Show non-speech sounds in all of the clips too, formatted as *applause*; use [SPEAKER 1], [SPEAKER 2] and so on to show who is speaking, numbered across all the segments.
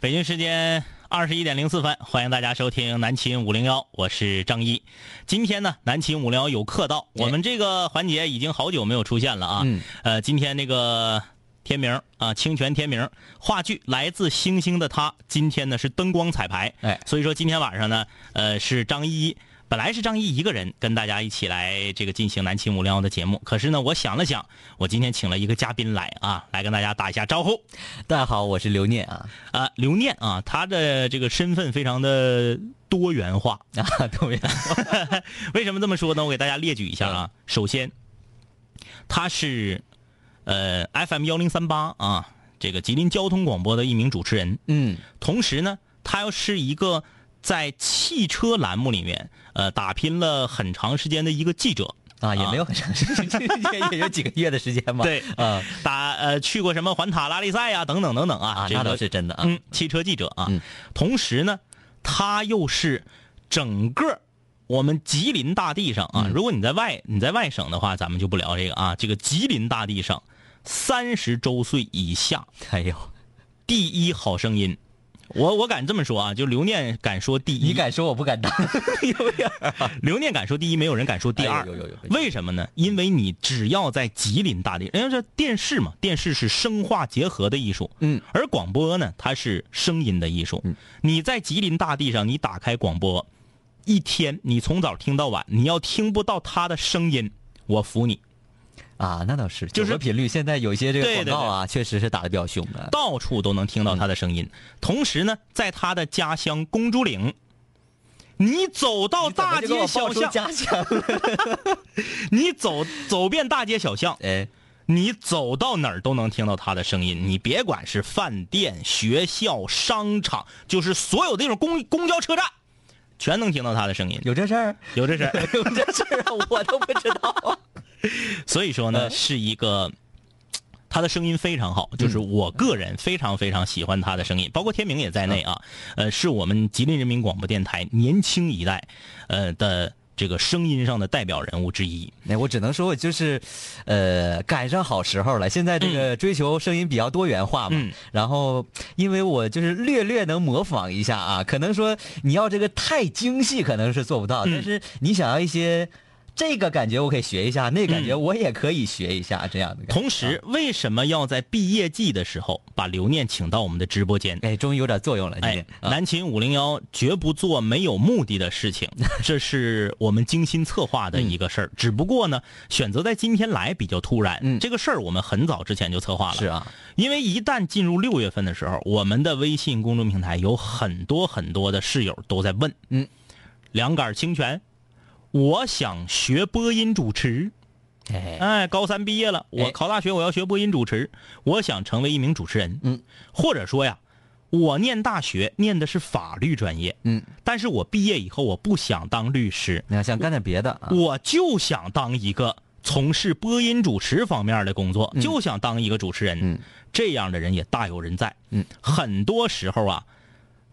[SPEAKER 1] 北京时间二十一点零四分，欢迎大家收听南秦五零幺，我是张一。今天呢，南秦五零幺有客到，我们这个环节已经好久没有出现了啊。
[SPEAKER 2] 嗯
[SPEAKER 1] 呃，今天那个天明啊，清泉天明话剧《来自星星的他》，今天呢是灯光彩排，
[SPEAKER 2] 哎
[SPEAKER 1] 所以说今天晚上呢，呃，是张一。本来是张一一个人跟大家一起来这个进行南秦五零幺的节目，可是呢，我想了想，我今天请了一个嘉宾来啊，来跟大家打一下招呼。
[SPEAKER 2] 大家好，我是刘念啊
[SPEAKER 1] 啊，刘念啊，他的这个身份非常的多元化。*laughs*
[SPEAKER 2] 啊，多元化 *laughs*
[SPEAKER 1] 为什么这么说呢？我给大家列举一下啊。首先，他是呃 FM 幺零三八啊，这个吉林交通广播的一名主持人。
[SPEAKER 2] 嗯
[SPEAKER 1] 同时呢，他又是一个在汽车栏目里面呃打拼了很长时间的一个记者。
[SPEAKER 2] 啊，也没有很长时间，也 *laughs* 也有几个月的时间吧。
[SPEAKER 1] 对
[SPEAKER 2] 啊
[SPEAKER 1] 打呃去过什么环塔拉力赛啊、等等等等啊，这个
[SPEAKER 2] 倒是真的啊。
[SPEAKER 1] 嗯，汽车记者啊。
[SPEAKER 2] 嗯
[SPEAKER 1] 同时呢，他又是整个我们吉林大地上啊，
[SPEAKER 2] 嗯
[SPEAKER 1] 如果你在外你在外省的话，咱们就不聊这个啊。这个吉林大地上，三十周岁以下
[SPEAKER 2] 哎呦，
[SPEAKER 1] 第一好声音，我我敢这么说啊，就刘念敢说第一，
[SPEAKER 2] 你敢说我不敢当，*laughs* 有点儿啊
[SPEAKER 1] 刘念敢说第一，没有人敢说第二。
[SPEAKER 2] 有有有
[SPEAKER 1] 为什么呢？因为你只要在吉林大地，人家说电视嘛，电视是声画结合的艺术，
[SPEAKER 2] 嗯，
[SPEAKER 1] 而广播呢，它是声音的艺术。
[SPEAKER 2] 嗯，
[SPEAKER 1] 你在吉林大地上，你打开广播，一天你从早听到晚，你要听不到他的声音，我服你。
[SPEAKER 2] 啊，那倒是，
[SPEAKER 1] 就是
[SPEAKER 2] 九个频率。现在有一些这个广告啊，确实是打的比较凶的。
[SPEAKER 1] 到处都能听到他的声音。同时呢，在他的家乡公主岭，你走到大街小巷，
[SPEAKER 2] 家乡，*laughs*
[SPEAKER 1] 你走走遍大街小巷，
[SPEAKER 2] 哎，
[SPEAKER 1] 你走到哪儿都能听到他的声音。你别管是饭店、学校、商场，就是所有的那种公公交车站，全能听到他的声音。
[SPEAKER 2] 有这事儿？
[SPEAKER 1] 有这事儿，*laughs*
[SPEAKER 2] 有这事儿啊，我都不知道。*laughs*
[SPEAKER 1] 所以说呢，
[SPEAKER 2] 嗯
[SPEAKER 1] 是一个。*tsk* 他的声音非常好，就是我个人非常非常喜欢他的声音，包括天明也在内啊。呃，是我们吉林人民广播电台年轻一代，呃的这个声音上的代表人物之一。
[SPEAKER 2] 哎，我只能说，我就是，呃，赶上好时候了。现在这个追求声音比较多元化嘛，
[SPEAKER 1] 嗯
[SPEAKER 2] 然后因为我就是略略能模仿一下啊，可能说你要这个太精细，可能是做不到，
[SPEAKER 1] 嗯
[SPEAKER 2] 但是你想要一些这个感觉，我可以学一下，那个感觉我也可以学一下，这样的感觉。
[SPEAKER 1] 嗯同时，为什么要在毕业季的时候把刘念请到我们的直播间？
[SPEAKER 2] 哎，终于有点作用了，
[SPEAKER 1] 哎南秦五零幺绝不做没有目的的事情，*laughs* 这是我们精心策划的一个事儿。只不过呢，选择在今天来比较突然。
[SPEAKER 2] 嗯
[SPEAKER 1] 这个事儿我们很早之前就策划了。
[SPEAKER 2] 是啊，
[SPEAKER 1] 因为一旦进入六月份的时候，我们的微信公众平台有很多很多的室友都在问，
[SPEAKER 2] 嗯，
[SPEAKER 1] 两杆清泉，我想学播音主持。
[SPEAKER 2] 哎，
[SPEAKER 1] 哎，高三毕业了，我
[SPEAKER 2] 哎
[SPEAKER 1] 考大学，我要学播音主持，我想成为一名主持人。
[SPEAKER 2] 嗯，
[SPEAKER 1] 或者说呀，我念大学念的是法律专业，
[SPEAKER 2] 嗯，
[SPEAKER 1] 但是我毕业以后我不想当律师，
[SPEAKER 2] 你要想干点别的啊，
[SPEAKER 1] 我就想当一个从事播音主持方面的工作，就想当一个主持人。
[SPEAKER 2] 嗯，
[SPEAKER 1] 这样的人也大有人在。
[SPEAKER 2] 嗯，
[SPEAKER 1] 很多时候啊，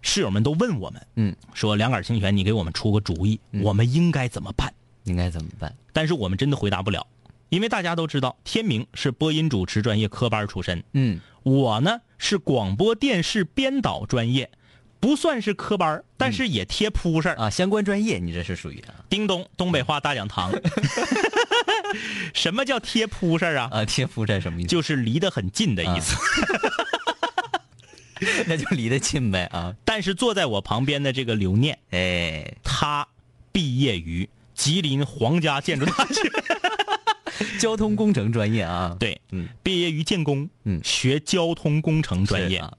[SPEAKER 1] 室友们都问我们，
[SPEAKER 2] 嗯，
[SPEAKER 1] 说两杆清泉，你给我们出个主意，我们应该怎么办？
[SPEAKER 2] 应该怎么办？
[SPEAKER 1] 但是我们真的回答不了，因为大家都知道，天明是播音主持专业科班出身，
[SPEAKER 2] 嗯，
[SPEAKER 1] 我呢是广播电视编导专业，不算是科班，但是也贴扑上。
[SPEAKER 2] 啊，相关专业你这是属于啊
[SPEAKER 1] 叮咚，东北话大讲堂。*laughs* 什么叫贴扑上啊？
[SPEAKER 2] 啊，贴肤这什么意思？
[SPEAKER 1] 就是离得很近的意思。*laughs*
[SPEAKER 2] 那就离得近呗啊，
[SPEAKER 1] 但是坐在我旁边的这个刘念，
[SPEAKER 2] 哎，
[SPEAKER 1] 他毕业于吉林皇家建筑大学，*laughs*
[SPEAKER 2] 交通工程专业啊，
[SPEAKER 1] 对，
[SPEAKER 2] 嗯，
[SPEAKER 1] 毕业于建工，
[SPEAKER 2] 嗯。
[SPEAKER 1] 学交通工程专业。
[SPEAKER 2] 啊，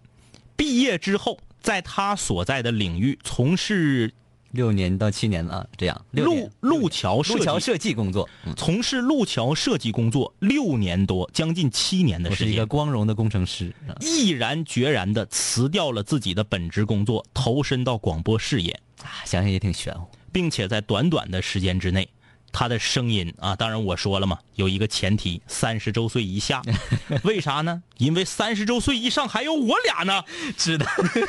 [SPEAKER 1] 毕业之后，在他所在的领域从事
[SPEAKER 2] 六年到七年了啊，这样
[SPEAKER 1] 路路桥设计，
[SPEAKER 2] 路桥设计工作，嗯，
[SPEAKER 1] 从事路桥设计工作六年多，将近七年的
[SPEAKER 2] 我是一个，光荣的工程师啊
[SPEAKER 1] 毅然决然的辞掉了自己的本职工作，投身到广播事业，
[SPEAKER 2] 啊，想想也挺玄乎，
[SPEAKER 1] 并且在短短的时间之内。他的声音啊，当然我说了嘛，有一个前提，三十周岁以下，*laughs* 为啥呢？因为三十周岁以上还有我俩呢。
[SPEAKER 2] 知道？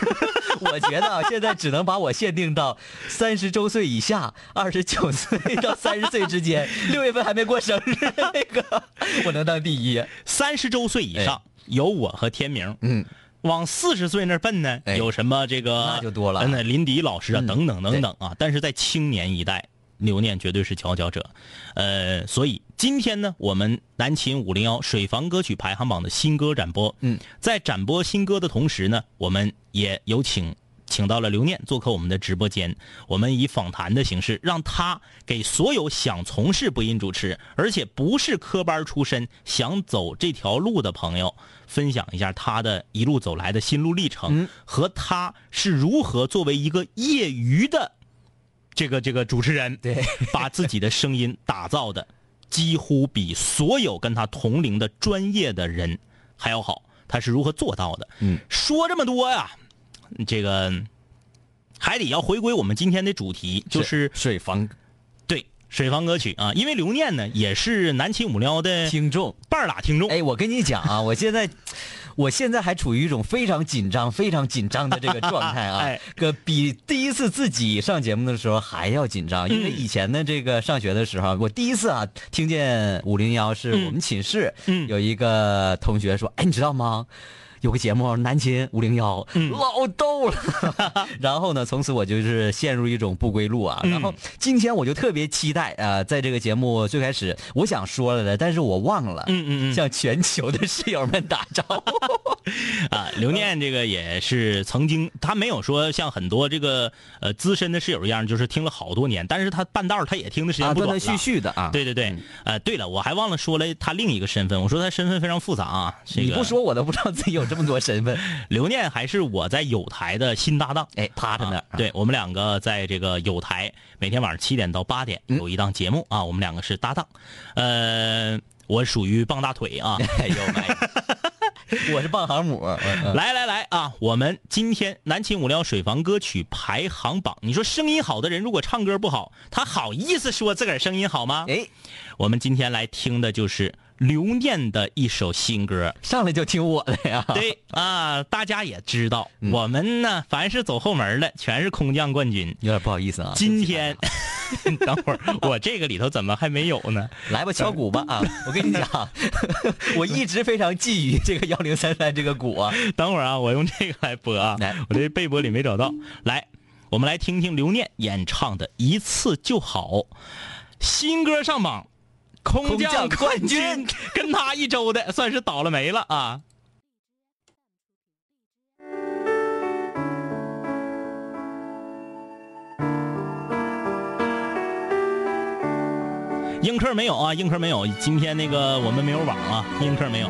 [SPEAKER 2] *laughs* 我觉得啊，现在只能把我限定到三十周岁以下，二十九岁到三十岁之间，六月份还没过生日那个，我能当第一。
[SPEAKER 1] 三十周岁以上、有我和天明，
[SPEAKER 2] 嗯，
[SPEAKER 1] 往四十岁那奔呢，
[SPEAKER 2] 哎
[SPEAKER 1] 有什么这个
[SPEAKER 2] 那就多了
[SPEAKER 1] 嗯那林迪老师啊，
[SPEAKER 2] 嗯
[SPEAKER 1] 等等等等啊。但是在青年一代，刘念绝对是佼佼者。呃，所以今天呢，我们南秦五零幺水房歌曲排行榜的新歌展播，
[SPEAKER 2] 嗯，
[SPEAKER 1] 在展播新歌的同时呢，我们也有请。请到了刘念做客我们的直播间，我们以访谈的形式，让他给所有想从事播音主持，而且不是科班出身，想走这条路的朋友，分享一下他的一路走来的心路历程，
[SPEAKER 2] 嗯
[SPEAKER 1] 和他是如何作为一个业余的这个这个主持人，
[SPEAKER 2] 对，*laughs*
[SPEAKER 1] 把自己的声音打造的几乎比所有跟他同龄的专业的人还要好。他是如何做到的？
[SPEAKER 2] 嗯，
[SPEAKER 1] 说这么多呀，这个还得要回归我们今天的主题，就是
[SPEAKER 2] 水房
[SPEAKER 1] 对水房歌曲啊。因为刘念呢也是南秦五幺的
[SPEAKER 2] 听众。
[SPEAKER 1] 半拉听众，
[SPEAKER 2] 哎，我跟你讲啊，我现在，我现在还处于一种非常紧张、非常紧张的这个状态啊 *laughs*
[SPEAKER 1] 哎，
[SPEAKER 2] 个比第一次自己上节目的时候还要紧张，因为以前的，这个上学的时候，我第一次啊听见五零幺是我们寝室
[SPEAKER 1] 嗯。
[SPEAKER 2] 有一个同学说，哎，你知道吗？有个节目南秦五零幺，老逗了。*laughs* 然后呢，从此我就是陷入一种不归路啊。然后今天我就特别期待啊、呃在这个节目最开始我想说了的，但是我忘了。
[SPEAKER 1] 嗯嗯嗯
[SPEAKER 2] 向全球的室友们打招呼。*laughs*
[SPEAKER 1] 啊，刘念这个也是曾经，他没有说像很多这个呃资深的室友一样，就是听了好多年，但是他半道儿他也听的时间
[SPEAKER 2] 啊，
[SPEAKER 1] 不短了。
[SPEAKER 2] 断断续续的啊。
[SPEAKER 1] 对对对，呃，对了，我还忘了说了他另一个身份，我说他身份非常复杂啊。这个、
[SPEAKER 2] 你不说我都不知道自己有这么多身份。*laughs*
[SPEAKER 1] 刘念还是我在有台的新搭档。
[SPEAKER 2] 哎，趴着呢
[SPEAKER 1] 啊。对我们两个在这个有台，每天晚上七点到八点
[SPEAKER 2] 嗯
[SPEAKER 1] 有一档节目啊，我们两个是搭档。呃，我属于傍大腿啊。*laughs*
[SPEAKER 2] 哎呦妈呀！*laughs* 我是棒航母。嗯
[SPEAKER 1] 来来来啊！我们今天南秦五聊水房歌曲排行榜，你说声音好的人如果唱歌不好，他好意思说自个儿声音好吗？
[SPEAKER 2] 哎，
[SPEAKER 1] 我们今天来听的就是刘念的一首新歌。
[SPEAKER 2] 上来就听我的呀。
[SPEAKER 1] 对啊，大家也知道，
[SPEAKER 2] 嗯
[SPEAKER 1] 我们呢，凡是走后门的，全是空降冠军。
[SPEAKER 2] 有点不好意思啊。
[SPEAKER 1] 今天，*laughs* 等会儿我这个里头怎么还没有呢？
[SPEAKER 2] 来吧，敲鼓吧啊！我跟你讲，*laughs* 我一直非常觊觎这个幺零三三这个鼓啊。
[SPEAKER 1] 等会儿啊，我用这个来播啊
[SPEAKER 2] 来，
[SPEAKER 1] 我这背播里没找到。来，我们来听听刘念演唱的《一次就好》，新歌上榜，空
[SPEAKER 2] 降
[SPEAKER 1] 冠军，*laughs* 跟他一周的算是倒了霉了啊。映客没有啊，映客没有。今天那个我们没有网啊，映客没有。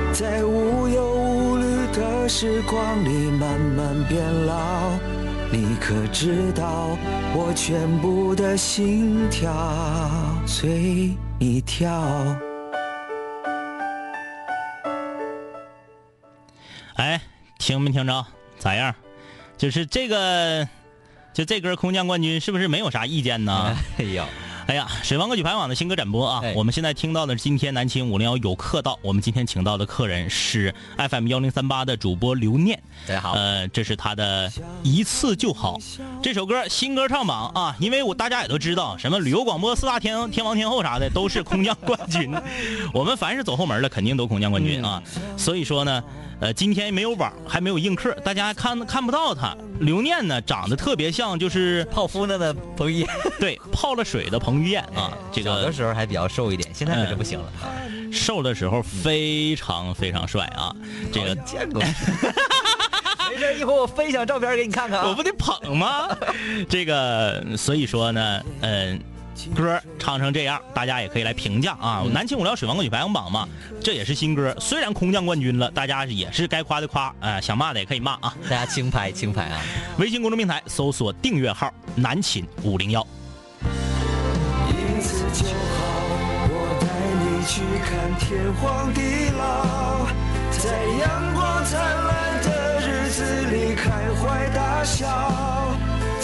[SPEAKER 3] 在无忧无虑的时光里慢慢变老。你可知道我全部的心跳随你跳？
[SPEAKER 1] 哎，听没听着？咋样？就是这个，就这歌空降冠军，是不是没有啥意见呢？*laughs*
[SPEAKER 2] 哎呦，
[SPEAKER 1] 哎呀，水房歌曲排行榜的新歌展播啊！
[SPEAKER 2] 哎
[SPEAKER 1] 我们现在听到的是今天南秦五零幺有客到，我们今天请到的客人是 FM 幺零三八的主播刘念。
[SPEAKER 2] 大家好
[SPEAKER 1] 呃，这是他的一次就好这首歌新歌唱榜啊，因为我大家也都知道，什么旅游广播四大天天王天后啥的都是空降冠军，*laughs* 我们凡是走后门的肯定都空降冠军啊。所以说呢，呃，今天没有网，还没有映客，大家看看不到他。刘念呢，长得特别像就是
[SPEAKER 2] 泡芙那的彭于晏，
[SPEAKER 1] 对泡了水的彭于晏啊，这
[SPEAKER 2] 小
[SPEAKER 1] 个
[SPEAKER 2] 的时候还比较瘦一点，现在可是不行了。啊
[SPEAKER 1] 瘦的时候非常非常帅啊，这个
[SPEAKER 2] 见过。*laughs* 没事，一会儿我分享照片给你看看啊。
[SPEAKER 1] 我不得捧吗？这个所以说呢，嗯、歌唱成这样，大家也可以来评价啊。南青五聊水王歌曲排行榜嘛，这也是新歌，虽然空降冠军了，大家也是该夸的夸，呃，想骂的也可以骂啊。
[SPEAKER 2] 大家轻拍轻拍啊！
[SPEAKER 1] 微信公众平台搜索订阅号“南秦五零幺
[SPEAKER 3] 一次就好，我带你去看天荒地老，在阳光灿烂的日子里开怀大笑，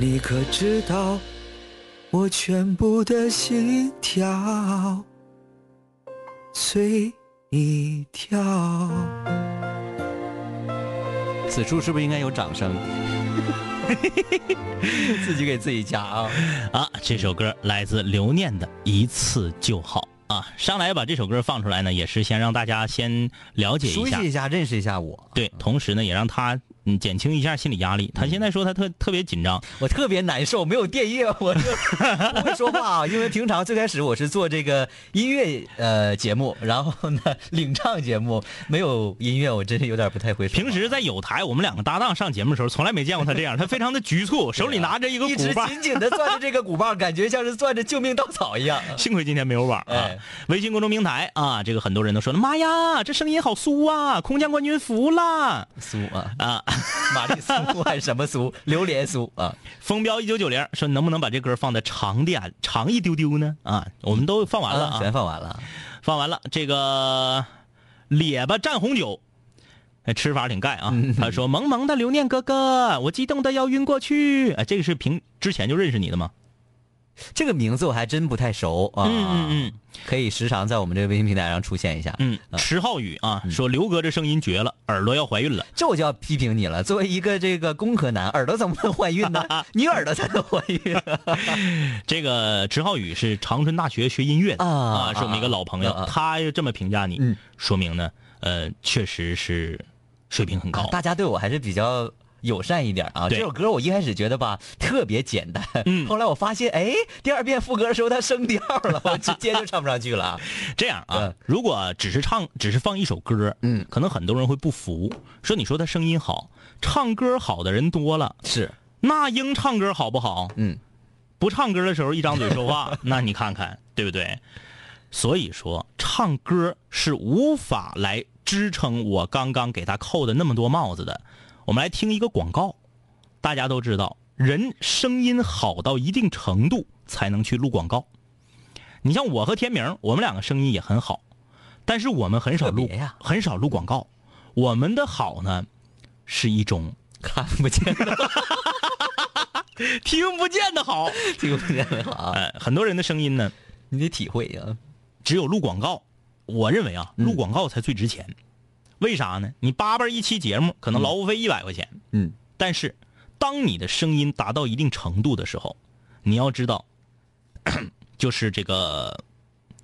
[SPEAKER 3] 你可知道我全部的心跳随你跳？
[SPEAKER 2] 此处是不是应该有掌声？*laughs* 自己给自己加啊！”
[SPEAKER 1] 啊，这首歌来自刘念的《一次就好》啊。上来把这首歌放出来呢，也是先让大家先了解一下
[SPEAKER 2] 熟悉，一下，认识一下我。
[SPEAKER 1] 对，同时呢也让他嗯减轻一下心理压力。他现在说他特特别紧张，
[SPEAKER 2] 我特别难受，没有电业，我就 *laughs* 不会说话啊。因为平常最开始我是做这个音乐呃节目，然后呢领唱节目，没有音乐，我真是有点不太会说。
[SPEAKER 1] 平时在有台，我们两个搭档上节目的时候，从来没见过他这样，他非常的局促，*laughs* 手里拿着一个
[SPEAKER 2] 一直
[SPEAKER 1] 鼓棒。
[SPEAKER 2] 紧紧的攥着这个鼓棒，感觉像是攥着救命稻草一样。
[SPEAKER 1] 幸亏今天没有网啊！
[SPEAKER 2] 哎
[SPEAKER 1] 微信公众平台啊，这个很多人都说了，妈呀，这声音好酥啊，空降冠军服啦
[SPEAKER 2] 酥啊，
[SPEAKER 1] 啊！*laughs*
[SPEAKER 2] 玛丽苏还是什么苏？*laughs* 榴莲酥啊，
[SPEAKER 1] 风标一九九零说能不能把这歌放的长点，长一丢丢呢？啊，我们都放完了啊，
[SPEAKER 2] 全放完了。
[SPEAKER 1] 放完了。这个咧巴蘸红酒，哎吃法挺盖啊。他说：“萌萌的留念哥哥，我激动的要晕过去。”哎，这个是平之前就认识你的吗？
[SPEAKER 2] 这个名字我还真不太熟啊。
[SPEAKER 1] 嗯嗯嗯
[SPEAKER 2] 可以时常在我们这个微信平台上出现一下。
[SPEAKER 1] 嗯，池浩宇啊，说刘哥这声音绝了，耳朵要怀孕了。
[SPEAKER 2] 这我就要批评你了。作为一个这个工科男，耳朵怎么能怀孕呢？*laughs* 你耳朵才能怀孕。*laughs*
[SPEAKER 1] 这个池浩宇是长春大学学音乐的
[SPEAKER 2] 啊
[SPEAKER 1] 是我们一个老朋友，他这么评价你，
[SPEAKER 2] 嗯
[SPEAKER 1] 说明呢，呃，确实是水平很高。
[SPEAKER 2] 大家对我还是比较友善一点啊。这首歌我一开始觉得吧特别简单，
[SPEAKER 1] 嗯
[SPEAKER 2] 后来我发现，哎，第二遍副歌的时候它升调了，*laughs* 我直接就唱不上去了啊。
[SPEAKER 1] 这样啊
[SPEAKER 2] 嗯，
[SPEAKER 1] 如果只是唱，只是放一首歌，
[SPEAKER 2] 嗯
[SPEAKER 1] 可能很多人会不服，说你说他声音好，唱歌好的人多了，
[SPEAKER 2] 是，
[SPEAKER 1] 那英唱歌好不好？
[SPEAKER 2] 嗯，
[SPEAKER 1] 不唱歌的时候一张嘴说话，*laughs* 那你看看对不对？所以说，唱歌是无法来支撑我刚刚给他扣的那么多帽子的。我们来听一个广告，大家都知道，人声音好到一定程度才能去录广告。你像我和天明，我们两个声音也很好，但是我们很少录很少录广告。我们的好呢，是一种
[SPEAKER 2] 看不见的，*laughs*
[SPEAKER 1] 听不见的好。
[SPEAKER 2] 听不见的啊，
[SPEAKER 1] 呃，很多人的声音呢，
[SPEAKER 2] 你得体会啊。
[SPEAKER 1] 只有录广告，我认为啊，录广告才最值钱。为啥呢？你叭叭一期节目，可能劳务费一百块钱，
[SPEAKER 2] 嗯，
[SPEAKER 1] 但是当你的声音达到一定程度的时候，你要知道，*clears throat* 就是这个，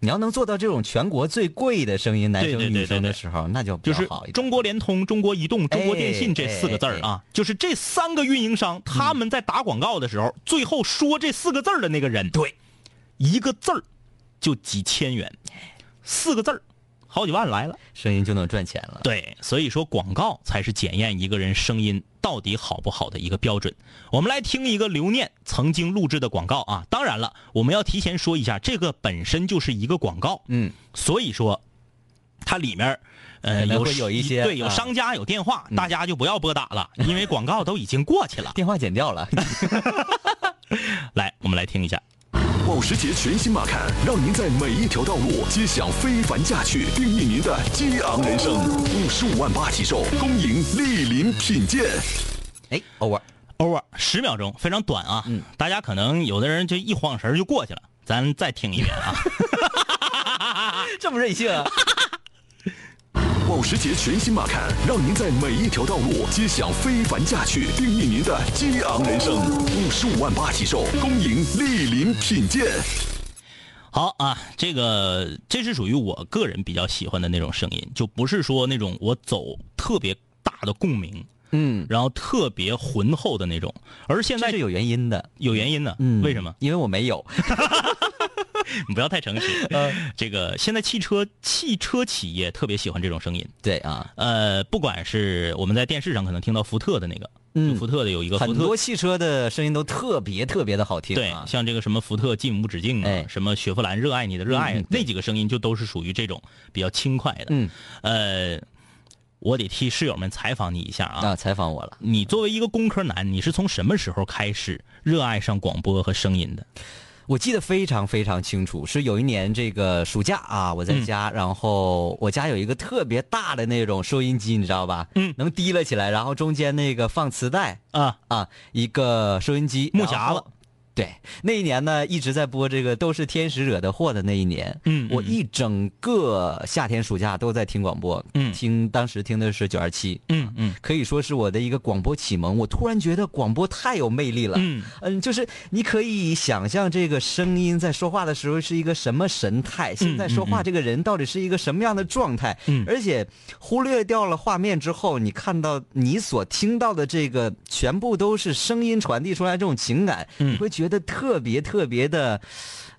[SPEAKER 2] 你要能做到这种全国最贵的声音，男生
[SPEAKER 1] 对对对
[SPEAKER 2] 女生
[SPEAKER 1] 对对。
[SPEAKER 2] 的时候，那就比
[SPEAKER 1] 就是。中国联通、中国移动、中国电信这四个字儿啊，就是这三个运营商，他们在打广告的时候，最后说这四个字儿的那个人，
[SPEAKER 2] 对，
[SPEAKER 1] 一个字儿就几千元，四个字儿好几万来了。
[SPEAKER 2] 声音就能赚钱了。
[SPEAKER 1] 对，所以说广告才是检验一个人声音到底好不好的一个标准。我们来听一个刘念曾经录制的广告啊，当然了，我们要提前说一下，这个本身就是一个广告，
[SPEAKER 2] 嗯，
[SPEAKER 1] 所以说它里面。呃，
[SPEAKER 2] 会有一些
[SPEAKER 1] 对，有
[SPEAKER 2] 啊
[SPEAKER 1] 商家有电话，大家就不要拨打了，因为广告都已经过去了。*laughs*
[SPEAKER 2] 电话剪掉了。*laughs*
[SPEAKER 1] 来，我们来听一下。
[SPEAKER 4] 保时捷全新马坎，让您在每一条道路皆享非凡驾趣，定义您的激昂人生。五十五万八起售，恭迎莅临品鉴。
[SPEAKER 2] 哎
[SPEAKER 1] ，over，over 十秒钟，非常短啊。嗯，大家可能有的人就一晃神儿就过去了，咱再听一遍啊。*laughs*
[SPEAKER 2] 这么任性啊？
[SPEAKER 4] 保时捷全新马坎，让您在每一条道路皆享非凡驾趣，定义您的激昂人生。五十五万八起售，恭迎莅临品鉴。
[SPEAKER 1] 好啊，这个这是属于我个人比较喜欢的那种声音，就不是说那种我走特别大的共鸣，
[SPEAKER 2] 嗯，
[SPEAKER 1] 然后特别浑厚的那种。而现在
[SPEAKER 2] 是有原因的。
[SPEAKER 1] 有原因的，
[SPEAKER 2] 嗯，
[SPEAKER 1] 为什么？
[SPEAKER 2] 因为我没有。*laughs*
[SPEAKER 1] 你 *laughs* 不要太诚实。这个现在汽车汽车企业特别喜欢这种声音。
[SPEAKER 2] 对啊，
[SPEAKER 1] 呃，不管是我们在电视上可能听到福特的那个，
[SPEAKER 2] 嗯
[SPEAKER 1] 福特的有一个福特
[SPEAKER 2] 很多汽车的声音都特别特别的好听、
[SPEAKER 1] 对
[SPEAKER 2] 啊。，
[SPEAKER 1] 像这个什么福特进无止境啊，
[SPEAKER 2] 哎
[SPEAKER 1] 什么雪佛兰热爱你的热爱，
[SPEAKER 2] 嗯
[SPEAKER 1] 那几个声音就都是属于这种比较轻快的。
[SPEAKER 2] 嗯，
[SPEAKER 1] 呃，我得替室友们采访你一下啊。
[SPEAKER 2] 啊，采访我了。
[SPEAKER 1] 你作为一个工科男，你是从什么时候开始热爱上广播和声音的？
[SPEAKER 2] 我记得非常非常清楚，是有一年这个暑假啊，我在
[SPEAKER 1] 嗯
[SPEAKER 2] 家，然后我家有一个特别大的那种收音机，你知道吧？
[SPEAKER 1] 嗯
[SPEAKER 2] 能提了起来，然后中间那个放磁带
[SPEAKER 1] 啊，
[SPEAKER 2] 啊，一个收音机，
[SPEAKER 1] 木匣子。
[SPEAKER 2] 对，那一年呢一直在播这个都是天使惹的祸的那一年，
[SPEAKER 1] 嗯嗯
[SPEAKER 2] 我一整个夏天暑假都在听广播，
[SPEAKER 1] 嗯
[SPEAKER 2] 听当时听的是九二七，
[SPEAKER 1] 嗯嗯
[SPEAKER 2] 可以说是我的一个广播启蒙。我突然觉得广播太有魅力了。
[SPEAKER 1] 嗯
[SPEAKER 2] 嗯，就是你可以想象这个声音在说话的时候是一个什么神态，现在说话这个人到底是一个什么样的状态。
[SPEAKER 1] 嗯
[SPEAKER 2] 而且忽略掉了画面之后，你看到你所听到的这个全部都是声音传递出来这种情感，
[SPEAKER 1] 嗯
[SPEAKER 2] 你会觉得特别特别的。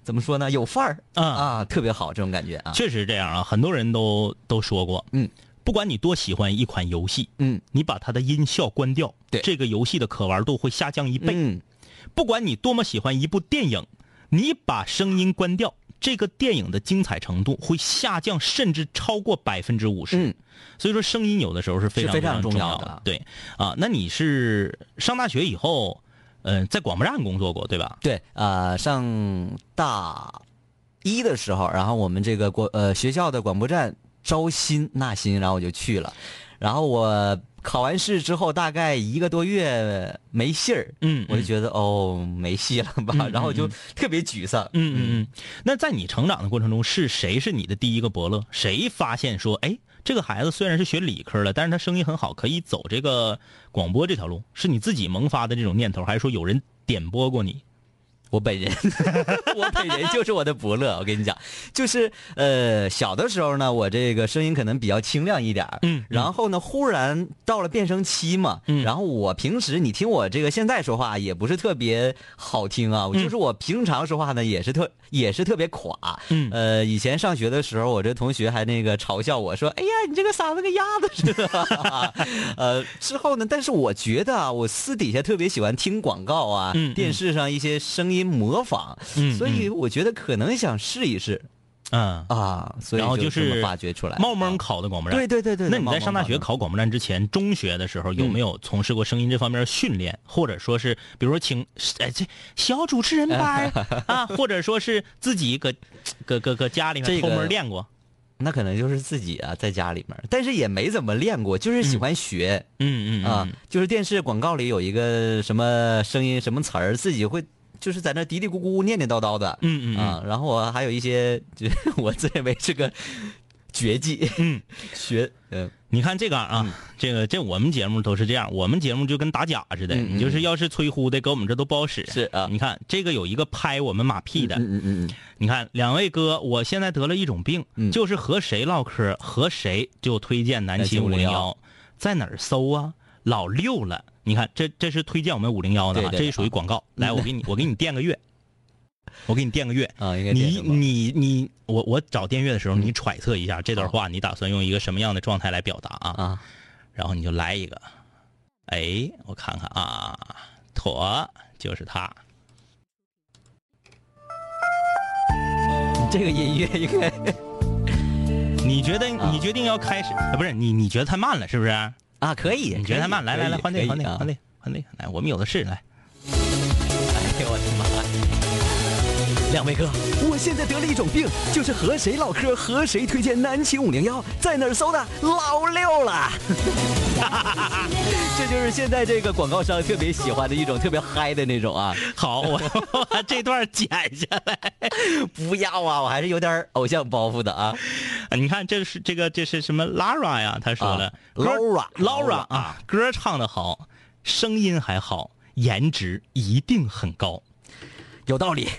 [SPEAKER 2] 怎么说呢？有范儿
[SPEAKER 1] 啊
[SPEAKER 2] 啊，特别好，这种感觉啊。
[SPEAKER 1] 确实这样啊，很多人都都说过，
[SPEAKER 2] 嗯，
[SPEAKER 1] 不管你多喜欢一款游戏，
[SPEAKER 2] 嗯
[SPEAKER 1] 你把它的音效关掉，
[SPEAKER 2] 对
[SPEAKER 1] 这个游戏的可玩度会下降一倍。
[SPEAKER 2] 嗯，
[SPEAKER 1] 不管你多么喜欢一部电影，你把声音关掉，这个电影的精彩程度会下降，甚至超过百分之五十。
[SPEAKER 2] 嗯
[SPEAKER 1] 所以说，声音有的时候是非常
[SPEAKER 2] 非常
[SPEAKER 1] 重
[SPEAKER 2] 重要的
[SPEAKER 1] 的。对啊，那你是上大学以后，呃，在广播站工作过对吧？
[SPEAKER 2] 对，呃，上大一的时候，然后我们这个广呃学校的广播站招新纳新，然后我就去了。然后我考完试之后，大概一个多月没信儿，
[SPEAKER 1] 嗯
[SPEAKER 2] 我就觉得哦没戏了吧，
[SPEAKER 1] 嗯
[SPEAKER 2] 然后我就特别沮丧。
[SPEAKER 1] 嗯嗯嗯。那在你成长的过程中，是谁是你的第一个伯乐？谁发现说，哎，这个孩子虽然是学理科的，但是他声音很好，可以走这个广播这条路？是你自己萌发的这种念头，还是说有人点拨过你？
[SPEAKER 2] 我本人，*laughs* 我本人就是我的伯乐。我跟你讲，就是呃，小的时候呢，我这个声音可能比较清亮一点儿
[SPEAKER 1] 嗯嗯
[SPEAKER 2] 然后呢，忽然到了变声期嘛，
[SPEAKER 1] 嗯
[SPEAKER 2] 然后我平时你听我这个现在说话也不是特别好听啊，
[SPEAKER 1] 嗯
[SPEAKER 2] 就是我平常说话呢也是特也是特别垮。
[SPEAKER 1] 嗯
[SPEAKER 2] 呃，以前上学的时候，我这同学还那个嘲笑我说：“哎呀，你这个嗓子跟鸭子似的。*laughs* ”呃，之后呢，但是我觉得啊，我私底下特别喜欢听广告啊，
[SPEAKER 1] 嗯嗯
[SPEAKER 2] 电视上一些声音模仿，
[SPEAKER 1] 嗯
[SPEAKER 2] 所以我觉得可能想试一试
[SPEAKER 1] 嗯，
[SPEAKER 2] 啊，所以
[SPEAKER 1] 然后就是
[SPEAKER 2] 发掘出来，
[SPEAKER 1] 冒蒙考的广播站。
[SPEAKER 2] 对对对对。
[SPEAKER 1] 那你在上大学考广播站之前，中学的时候有没有从事过声音这方面训练，或者说是，比如说请哎这小主持人班 *laughs* 啊，或者说是自己搁搁搁搁家里面偷
[SPEAKER 2] 这个
[SPEAKER 1] 摸练过？
[SPEAKER 2] 那可能就是自己啊，在家里面，但是也没怎么练过，就是喜欢学。
[SPEAKER 1] 嗯嗯
[SPEAKER 2] 啊，就是电视广告里有一个什么声音、什么词儿，自己会就是在那嘀嘀咕咕、念念叨叨的。
[SPEAKER 1] 嗯嗯嗯。
[SPEAKER 2] 啊，然后我还有一些，*laughs* 就我自认为是个绝技。
[SPEAKER 1] 嗯，*laughs*
[SPEAKER 2] 学嗯
[SPEAKER 1] 你看这个啊，这个这我们节目都是这样，我们节目就跟打假似的，你就是要是吹呼的，搁我们这都不好使。
[SPEAKER 2] 是啊。
[SPEAKER 1] 你看这个有一个拍我们马屁的，
[SPEAKER 2] 嗯嗯嗯嗯，
[SPEAKER 1] 你看两位哥，我现在得了一种病，
[SPEAKER 2] 嗯。
[SPEAKER 1] 就是和谁唠嗑，和谁就推荐南秦五零幺，在哪儿搜啊？老六了，你看这这是推荐我们五零幺的啊，
[SPEAKER 2] 对对
[SPEAKER 1] 这是属于广告。来，我给你我给你垫个月，我给你垫个月
[SPEAKER 2] 啊应该垫
[SPEAKER 1] 你你你，我我找垫月的时候，你揣测一下这段话，你打算用一个什么样的状态来表达啊？
[SPEAKER 2] 啊，
[SPEAKER 1] 然后你就来一个，哎，我看看啊，妥，就是他。
[SPEAKER 2] 这个音乐应该
[SPEAKER 1] 你觉得你决定要开始啊？不是你你觉得太慢了是不是？
[SPEAKER 2] 啊，可以，
[SPEAKER 1] 你觉得他慢？来来来，换这个换这个换
[SPEAKER 2] 这
[SPEAKER 1] 这个换这个，来，我们有的是来。
[SPEAKER 2] 哎呦我的妈！两位哥，我现在得了一种病，就是和谁唠嗑和谁推荐南秦五零幺，在哪儿搜的老六了。*laughs* 这就是现在这个广告商特别喜欢的一种特别嗨的那种啊！
[SPEAKER 1] 好，我我 *laughs* 把这段剪下来。
[SPEAKER 2] 不要啊，我还是有点偶像包袱的啊。
[SPEAKER 1] 啊你看，这是这个这是什么 Lara 呀？他说了
[SPEAKER 2] 啊，Laura
[SPEAKER 1] Laura
[SPEAKER 2] 啊
[SPEAKER 1] 啊，歌唱的好，声音还好，颜值一定很高。
[SPEAKER 2] 有道理。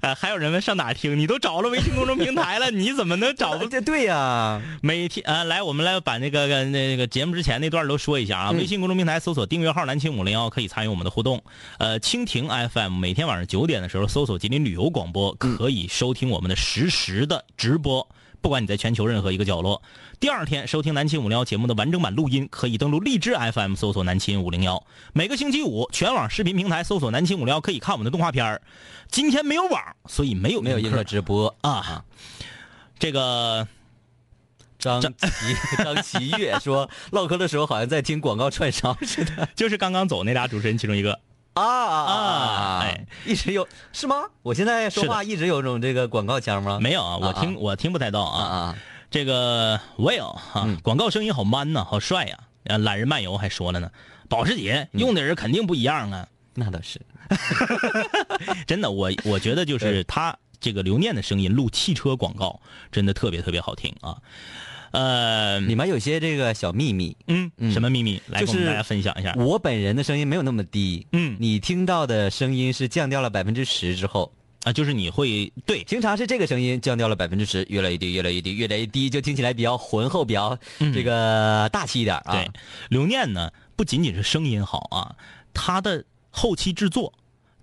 [SPEAKER 1] 呃，*laughs* 还有人问上哪听？你都找了微信公众平台了，你怎么能找不？*laughs*
[SPEAKER 2] 这对呀、
[SPEAKER 1] 每天啊，来，我们来把那个呃那个节目之前那段都说一下啊。微信公众平台搜索订阅号“南青五零幺”，可以参与我们的互动。呃，蜻蜓 FM 每天晚上九点的时候搜索吉林旅游广播，可以收听我们的实时的直播。不管你在全球任何一个角落，第二天收听南秦五零幺节目的完整版录音，可以登录荔枝 FM 搜索南秦五零幺。每个星期五，全网视频平台搜索南秦五零幺，可以看我们的动画片儿今天没有网，所以没有
[SPEAKER 2] 没有映客直播
[SPEAKER 1] 啊。这个
[SPEAKER 2] 张琪张琪月说，*laughs* 唠嗑的时候好像在听广告串烧似的 *laughs*
[SPEAKER 1] 就是刚刚走那俩主持人其中一个。
[SPEAKER 2] 啊啊
[SPEAKER 1] 啊哎，
[SPEAKER 2] 一直有是吗？我现在说话一直有种这个广告腔吗？
[SPEAKER 1] 没有啊，我听我听不太到啊。
[SPEAKER 2] 啊啊，
[SPEAKER 1] 这个 Will 啊，广告声音好 man 呐，好帅呀、啊。懒人漫游还说了呢，保时捷用的人肯定不一样啊。
[SPEAKER 2] 那倒是。
[SPEAKER 1] 真的，我我觉得就是他这个刘念的声音录汽车广告，真的特别特别好听啊。呃，
[SPEAKER 2] 里面有些这个小秘密，
[SPEAKER 1] 嗯，什么秘密？来
[SPEAKER 2] 就是
[SPEAKER 1] 跟大家分享一下。
[SPEAKER 2] 我本人的声音没有那么低，
[SPEAKER 1] 嗯
[SPEAKER 2] 你听到的声音是降掉了百分之十之后，
[SPEAKER 1] 啊，就是你会对
[SPEAKER 2] 平常是这个声音降掉了百分之十，越来越低，越来越低，越来越低，就听起来比较浑厚，比较这个大气一点啊。
[SPEAKER 1] 对，刘念呢，不仅仅是声音好啊，他的后期制作，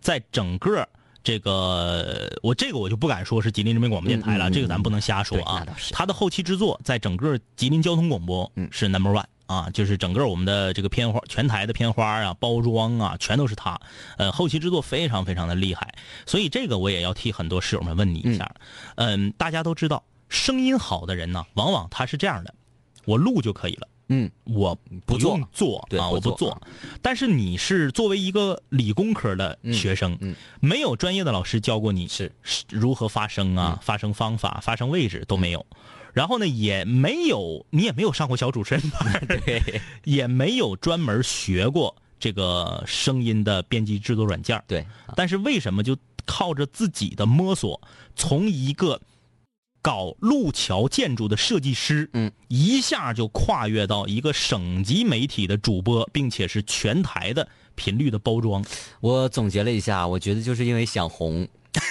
[SPEAKER 1] 在整个这个我这个我就不敢说是吉林人民广播电台了，
[SPEAKER 2] 嗯嗯嗯
[SPEAKER 1] 这个咱不能瞎说啊他的后期制作在整个吉林交通广播
[SPEAKER 2] 嗯
[SPEAKER 1] 是 number one。啊，就是整个我们的这个片花，全台的片花啊、包装啊，全都是他。呃，后期制作非常非常的厉害，所以这个我也要替很多室友们问你一下。嗯大家都知道，声音好的人呢，往往他是这样的，我录就可以了。
[SPEAKER 2] 嗯，
[SPEAKER 1] 我
[SPEAKER 2] 不做
[SPEAKER 1] 做啊，我不做。但是你是作为一个理工科的学生，
[SPEAKER 2] 嗯。嗯
[SPEAKER 1] 没有专业的老师教过你
[SPEAKER 2] 是。
[SPEAKER 1] 如何发声啊、发声方法、发声位置都没有。然后呢，也没有你也没有上过小主持人班，*laughs*
[SPEAKER 2] 对，*laughs*
[SPEAKER 1] 也没有专门学过这个声音的编辑制作软件
[SPEAKER 2] 对，
[SPEAKER 1] 但是为什么就靠着自己的摸索，从一个搞路桥建筑的设计师，
[SPEAKER 2] 嗯，
[SPEAKER 1] 一下就跨越到一个省级媒体的主播，并且是全台的频率的包装。
[SPEAKER 2] 我总结了一下，我觉得就是因为想红。*laughs*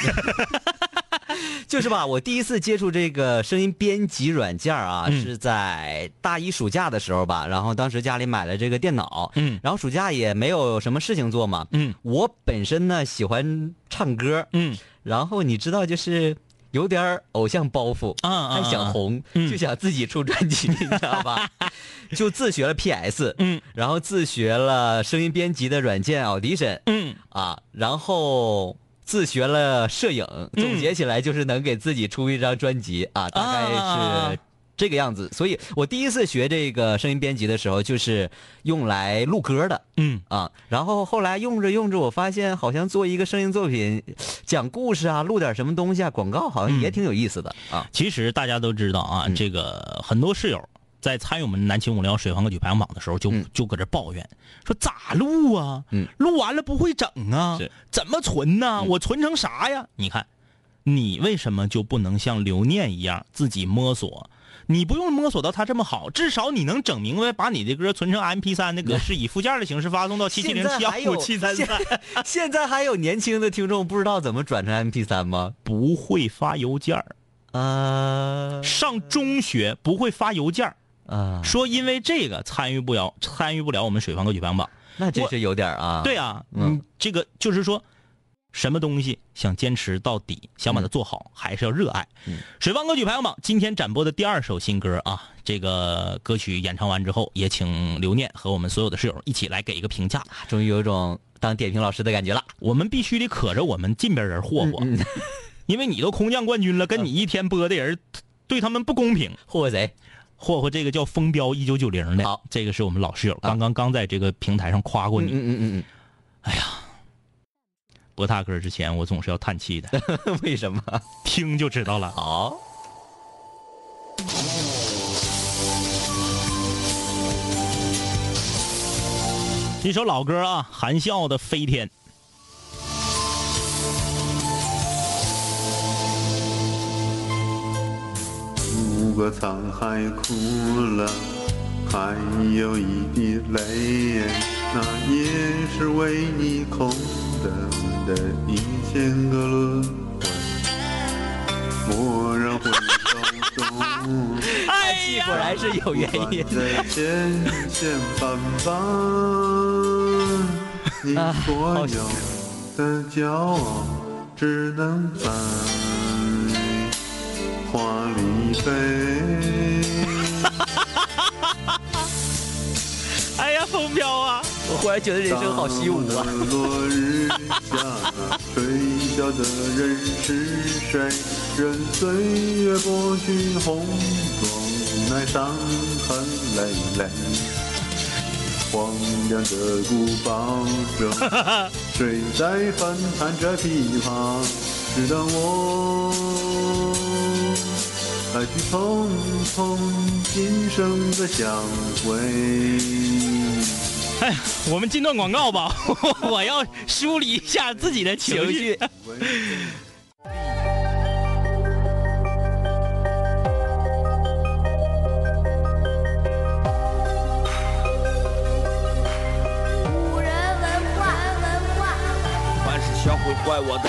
[SPEAKER 2] 就是吧，我第一次接触这个声音编辑软件啊，
[SPEAKER 1] 嗯
[SPEAKER 2] 是在大一暑假的时候吧。然后当时家里买了这个电脑，
[SPEAKER 1] 嗯
[SPEAKER 2] 然后暑假也没有什么事情做嘛，
[SPEAKER 1] 嗯
[SPEAKER 2] 我本身呢喜欢唱歌，
[SPEAKER 1] 嗯
[SPEAKER 2] 然后你知道就是有点偶像包袱，
[SPEAKER 1] 啊
[SPEAKER 2] 还想红，
[SPEAKER 1] 嗯。
[SPEAKER 2] 就想自己出专辑，你知道吧？*laughs* 就自学了 PS，
[SPEAKER 1] 嗯。
[SPEAKER 2] 然后自学了声音编辑的软件 Audition，
[SPEAKER 1] 嗯。
[SPEAKER 2] 啊，然后自学了摄影，总结起来就是能给自己出一张专辑啊，大概
[SPEAKER 1] 啊
[SPEAKER 2] 是这个样子。所以我第一次学这个声音编辑的时候，就是用来录歌的。
[SPEAKER 1] 嗯
[SPEAKER 2] 啊，然后后来用着用着，我发现好像做一个声音作品，讲故事啊，录点什么东西啊，广告好像也挺有意思的、啊。
[SPEAKER 1] 其实大家都知道啊，
[SPEAKER 2] 嗯
[SPEAKER 1] 这个很多室友在参与我们南青五聊水房歌曲排行榜的时候就，
[SPEAKER 2] 嗯
[SPEAKER 1] 就搁这抱怨说咋录啊？
[SPEAKER 2] 嗯
[SPEAKER 1] 录完了不会整啊
[SPEAKER 2] 是？嗯
[SPEAKER 1] 怎么存呢？我存成啥呀？你看，你为什么就不能像刘念一样自己摸索？你不用摸索到它这么好，至少你能整明白，把你的歌存成 MP 三的格式，以附件的形式发送到七七零七幺五七三三。
[SPEAKER 2] 现 *laughs* 现在还有年轻的听众不知道怎么转成 MP 三吗？
[SPEAKER 1] 不会发邮件儿
[SPEAKER 2] 呃
[SPEAKER 1] 上中学不会发邮件儿
[SPEAKER 2] 啊，
[SPEAKER 1] 说因为这个参与不了参与不了我们水房歌曲排行榜。
[SPEAKER 2] 那这是有点啊。
[SPEAKER 1] 对啊，
[SPEAKER 2] 嗯
[SPEAKER 1] 嗯，这个就是说，什么东西想坚持到底，想把它做好，还是要热爱。
[SPEAKER 2] 嗯
[SPEAKER 1] 水方歌曲排行榜今天展播的第二首新歌啊，这个歌曲演唱完之后，也请刘念和我们所有的室友一起来给一个评价。
[SPEAKER 2] 终于有一种当点评老师的感觉了。
[SPEAKER 1] 我们必须得可着我们近边人霍霍，
[SPEAKER 2] 嗯
[SPEAKER 1] 因为你都空降冠军了，跟你一天播的人，对他们不公平。
[SPEAKER 2] 霍霍谁？
[SPEAKER 1] 霍霍这个叫风标一九九零的，
[SPEAKER 2] 好，
[SPEAKER 1] 这个是我们老室友，刚刚刚在这个平台上夸过你
[SPEAKER 2] 嗯
[SPEAKER 1] 嗯。
[SPEAKER 2] 嗯嗯
[SPEAKER 1] 播他歌之前，我总是要叹气的，
[SPEAKER 2] 嗯，*laughs* 为什么？
[SPEAKER 1] 听就知道了。
[SPEAKER 2] 好，
[SPEAKER 1] 一首老歌啊，含笑的飞天。
[SPEAKER 5] 如果沧海枯了，还有一滴泪，那也是为你空等的一千个轮回。蓦然回首中，
[SPEAKER 1] 哎
[SPEAKER 2] 戏果然是有原因。
[SPEAKER 5] 在千千万万，你所有的骄傲只能在花里飞。
[SPEAKER 1] 哎呀，风标啊！
[SPEAKER 2] 我忽然觉得人生好虚无啊。
[SPEAKER 5] 落日下，*laughs* 吹笑的人是谁？任岁月剥去红妆，奈伤痕累累。荒凉的古堡中，谁在翻弹着琵琶？只等我来去匆匆今生的相会。
[SPEAKER 1] 哎，*laughs* 我们进段广告吧，*laughs* 我要梳理一下自己的情绪。
[SPEAKER 6] 古人文化，文化。
[SPEAKER 7] 凡是想毁坏我的，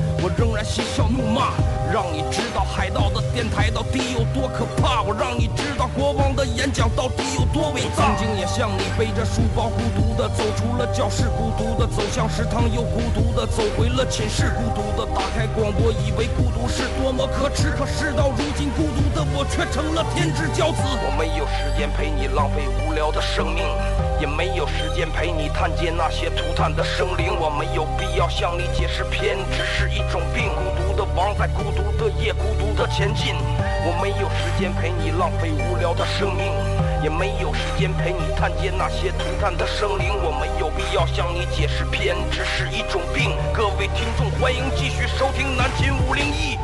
[SPEAKER 7] 我仍然嬉笑怒骂，让你知道海盗的电台到底有多可怕，我让你知道国王的演讲到底有多伟大。曾经也像你背着书包，孤独的走出了教室，孤独的走向食堂，又孤独的走回了寝室，孤独的打开广播，以为孤独是多么可耻，可事到如今，孤独的我却成了天之骄子。我没有时间陪你浪费无聊的生命。也没有时间陪你探见那些涂炭的生灵，我没有必要向你解释偏执是一种病。孤独的王在孤独的夜，孤独的前进。我没有时间陪你浪费无聊的生命，也没有时间陪你探见那些涂炭的生灵。我没有必要向你解释偏执是一种病。各位听众，欢迎继续收听南秦五零一。